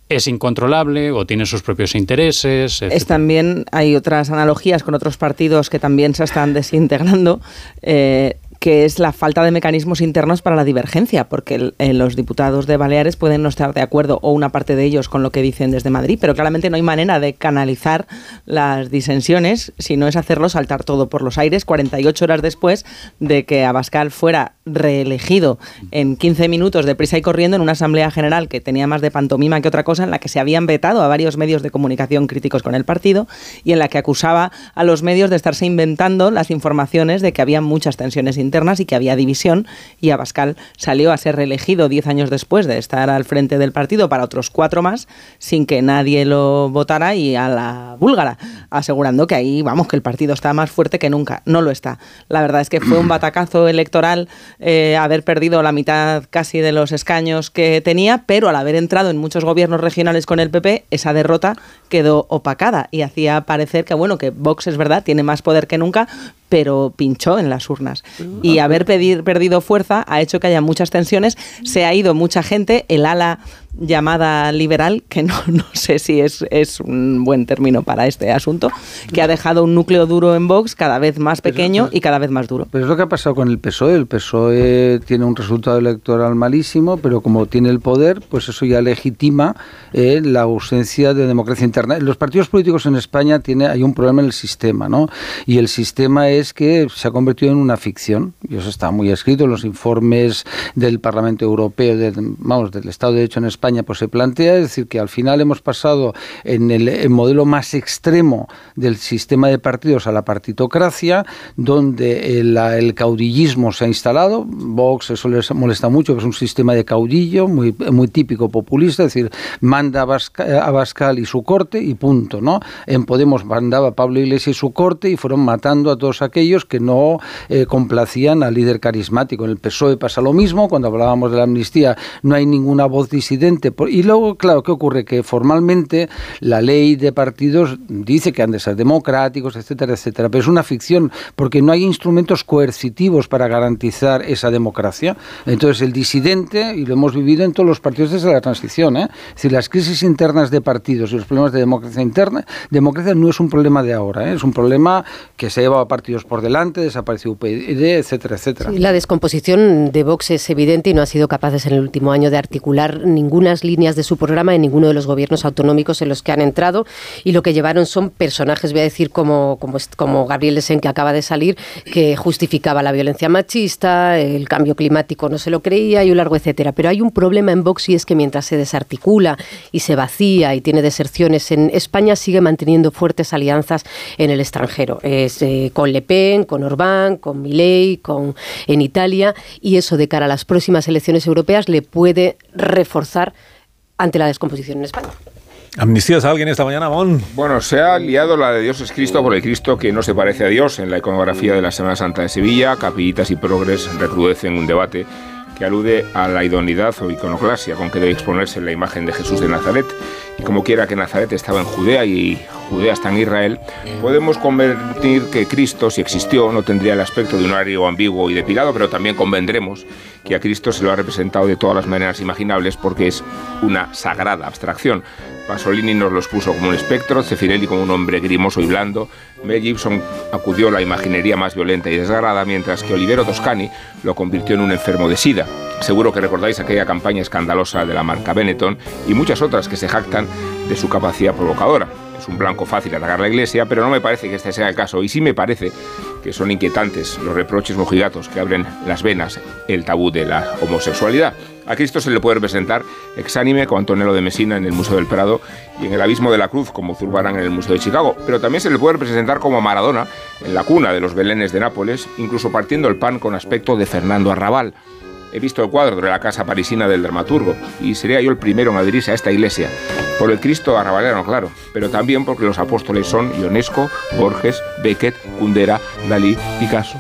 es incontrolable o tiene sus propios intereses. Es también, hay otras analogías con otros partidos que también se están desintegrando. Eh, que es la falta de mecanismos internos para la divergencia, porque eh, los diputados de Baleares pueden no estar de acuerdo, o una parte de ellos, con lo que dicen desde Madrid, pero claramente no hay manera de canalizar las disensiones si no es hacerlo saltar todo por los aires 48 horas después de que Abascal fuera reelegido en 15 minutos de prisa y corriendo en una asamblea general que tenía más de pantomima que otra cosa, en la que se habían vetado a varios medios de comunicación críticos con el partido y en la que acusaba a los medios de estarse inventando las informaciones de que había muchas tensiones internas y que había división y Abascal salió a ser reelegido 10 años después de estar al frente del partido para otros cuatro más sin que nadie lo votara y a la búlgara, asegurando que ahí, vamos, que el partido está más fuerte que nunca. No lo está. La verdad es que fue un batacazo electoral eh, haber perdido la mitad casi de los escaños que tenía, pero al haber entrado en muchos gobiernos regionales con el PP, esa derrota quedó opacada y hacía parecer que, bueno, que Vox es verdad, tiene más poder que nunca, pero pinchó en las urnas. Y haber perdido fuerza ha hecho que haya muchas tensiones, se ha ido mucha gente, el ala llamada liberal, que no, no sé si es, es, un buen término para este asunto, que ha dejado un núcleo duro en Vox cada vez más pequeño y cada vez más duro. Pero es lo que ha pasado con el PSOE. El PSOE tiene un resultado electoral malísimo, pero como tiene el poder, pues eso ya legitima eh, la ausencia de democracia interna. Los partidos políticos en España tiene, hay un problema en el sistema, ¿no? Y el sistema es que se ha convertido en una ficción, y eso está muy escrito en los informes del Parlamento Europeo, vamos, del Estado de Derecho en España, pues se plantea, es decir, que al final hemos pasado en el, modelo más extremo del sistema de partidos a la partitocracia, donde el, caudillismo se ha instalado. Vox, eso les molesta mucho, que es un sistema de caudillo muy, muy típico populista, es decir, manda a, Bascal y su corte y punto, ¿no? En Podemos mandaba Pablo Iglesias y su corte y fueron matando a todos aquellos que no eh, complacían al líder carismático. En el PSOE pasa lo mismo, cuando hablábamos de la amnistía no hay ninguna voz disidente y luego, claro, ¿qué ocurre? Que formalmente la ley de partidos dice que han de ser democráticos, etcétera, etcétera, pero es una ficción porque no hay instrumentos coercitivos para garantizar esa democracia. Entonces, el disidente, y lo hemos vivido en todos los partidos desde la transición, ¿eh? es decir, las crisis internas de partidos y los problemas de democracia interna, democracia no es un problema de ahora, ¿eh? es un problema que se ha llevado a partidos por delante, desapareció UPyD, etcétera, etcétera. la descomposición de Vox es evidente y no ha sido capaces en el último año de articular ninguna líneas de su programa en ninguno de los gobiernos autonómicos en los que han entrado y lo que llevaron son personajes, voy a decir, como, como, como Gabriel Lesen, que acaba de salir, que justificaba la violencia machista, el cambio climático no se lo creía y un largo etcétera. Pero hay un problema en Vox y es que mientras se desarticula y se vacía y tiene deserciones en España, sigue manteniendo fuertes alianzas en el extranjero. Eh, con Le Pen, con Orbán, con Milei, con, en Italia, y eso de cara a las próximas elecciones europeas le puede reforzar ante la descomposición en España. ¿Amnistías a alguien esta mañana, Mon? Bueno, se ha liado la de Dios es Cristo por el Cristo que no se parece a Dios. En la iconografía de la Semana Santa de Sevilla, capillitas y progres recrudecen un debate que alude a la idoneidad o iconoclasia con que debe exponerse la imagen de Jesús de Nazaret. Y como quiera que Nazaret estaba en Judea y Judea está en Israel, podemos convertir que Cristo, si existió, no tendría el aspecto de un horario ambiguo y depilado, pero también convendremos que a Cristo se lo ha representado de todas las maneras imaginables porque es una sagrada abstracción. Pasolini nos los puso como un espectro, Cefirelli como un hombre grimoso y blando, Mel Gibson acudió a la imaginería más violenta y desgarrada, mientras que Olivero Toscani lo convirtió en un enfermo de sida. Seguro que recordáis aquella campaña escandalosa de la marca Benetton y muchas otras que se jactan de su capacidad provocadora. Es un blanco fácil atacar la iglesia, pero no me parece que este sea el caso. Y sí me parece que son inquietantes los reproches mojigatos que abren las venas el tabú de la homosexualidad. A Cristo se le puede representar exánime con Antonello de Messina en el Museo del Prado y en el Abismo de la Cruz como Zurbarán en el Museo de Chicago, pero también se le puede representar como Maradona en la cuna de los Belenes de Nápoles, incluso partiendo el pan con aspecto de Fernando Arrabal. He visto el cuadro de la casa parisina del dramaturgo y sería yo el primero en adherirse a esta iglesia. Por el Cristo arrabalero, claro, pero también porque los apóstoles son Ionesco, Borges, Beckett, Kundera, Dalí, Picasso.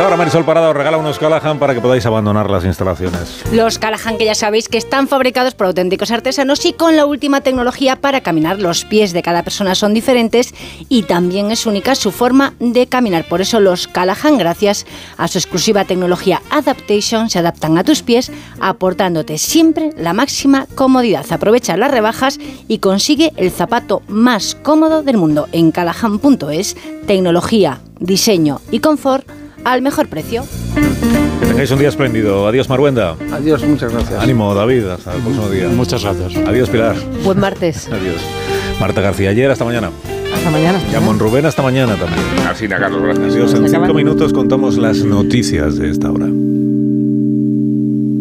Ahora Marisol Parada os regala unos Callahan para que podáis abandonar las instalaciones. Los Callahan que ya sabéis que están fabricados por auténticos artesanos y con la última tecnología para caminar. Los pies de cada persona son diferentes y también es única su forma de caminar. Por eso los Callahan, gracias a su exclusiva tecnología Adaptation, se adaptan a tus pies, aportándote siempre la máxima comodidad. Aprovecha las rebajas y consigue el zapato más cómodo del mundo en callahan.es. Tecnología, diseño y confort al mejor precio. Que tengáis un día espléndido. Adiós, Maruenda. Adiós, muchas gracias. Ánimo, David. Hasta el próximo día. Muchas gracias. Adiós, Pilar. Buen martes. Adiós. Marta García, ayer, hasta mañana. Hasta mañana. Llamo Rubén, hasta mañana también. Así, Carlos, gracias. Adiós. En cinco minutos contamos las noticias de esta hora.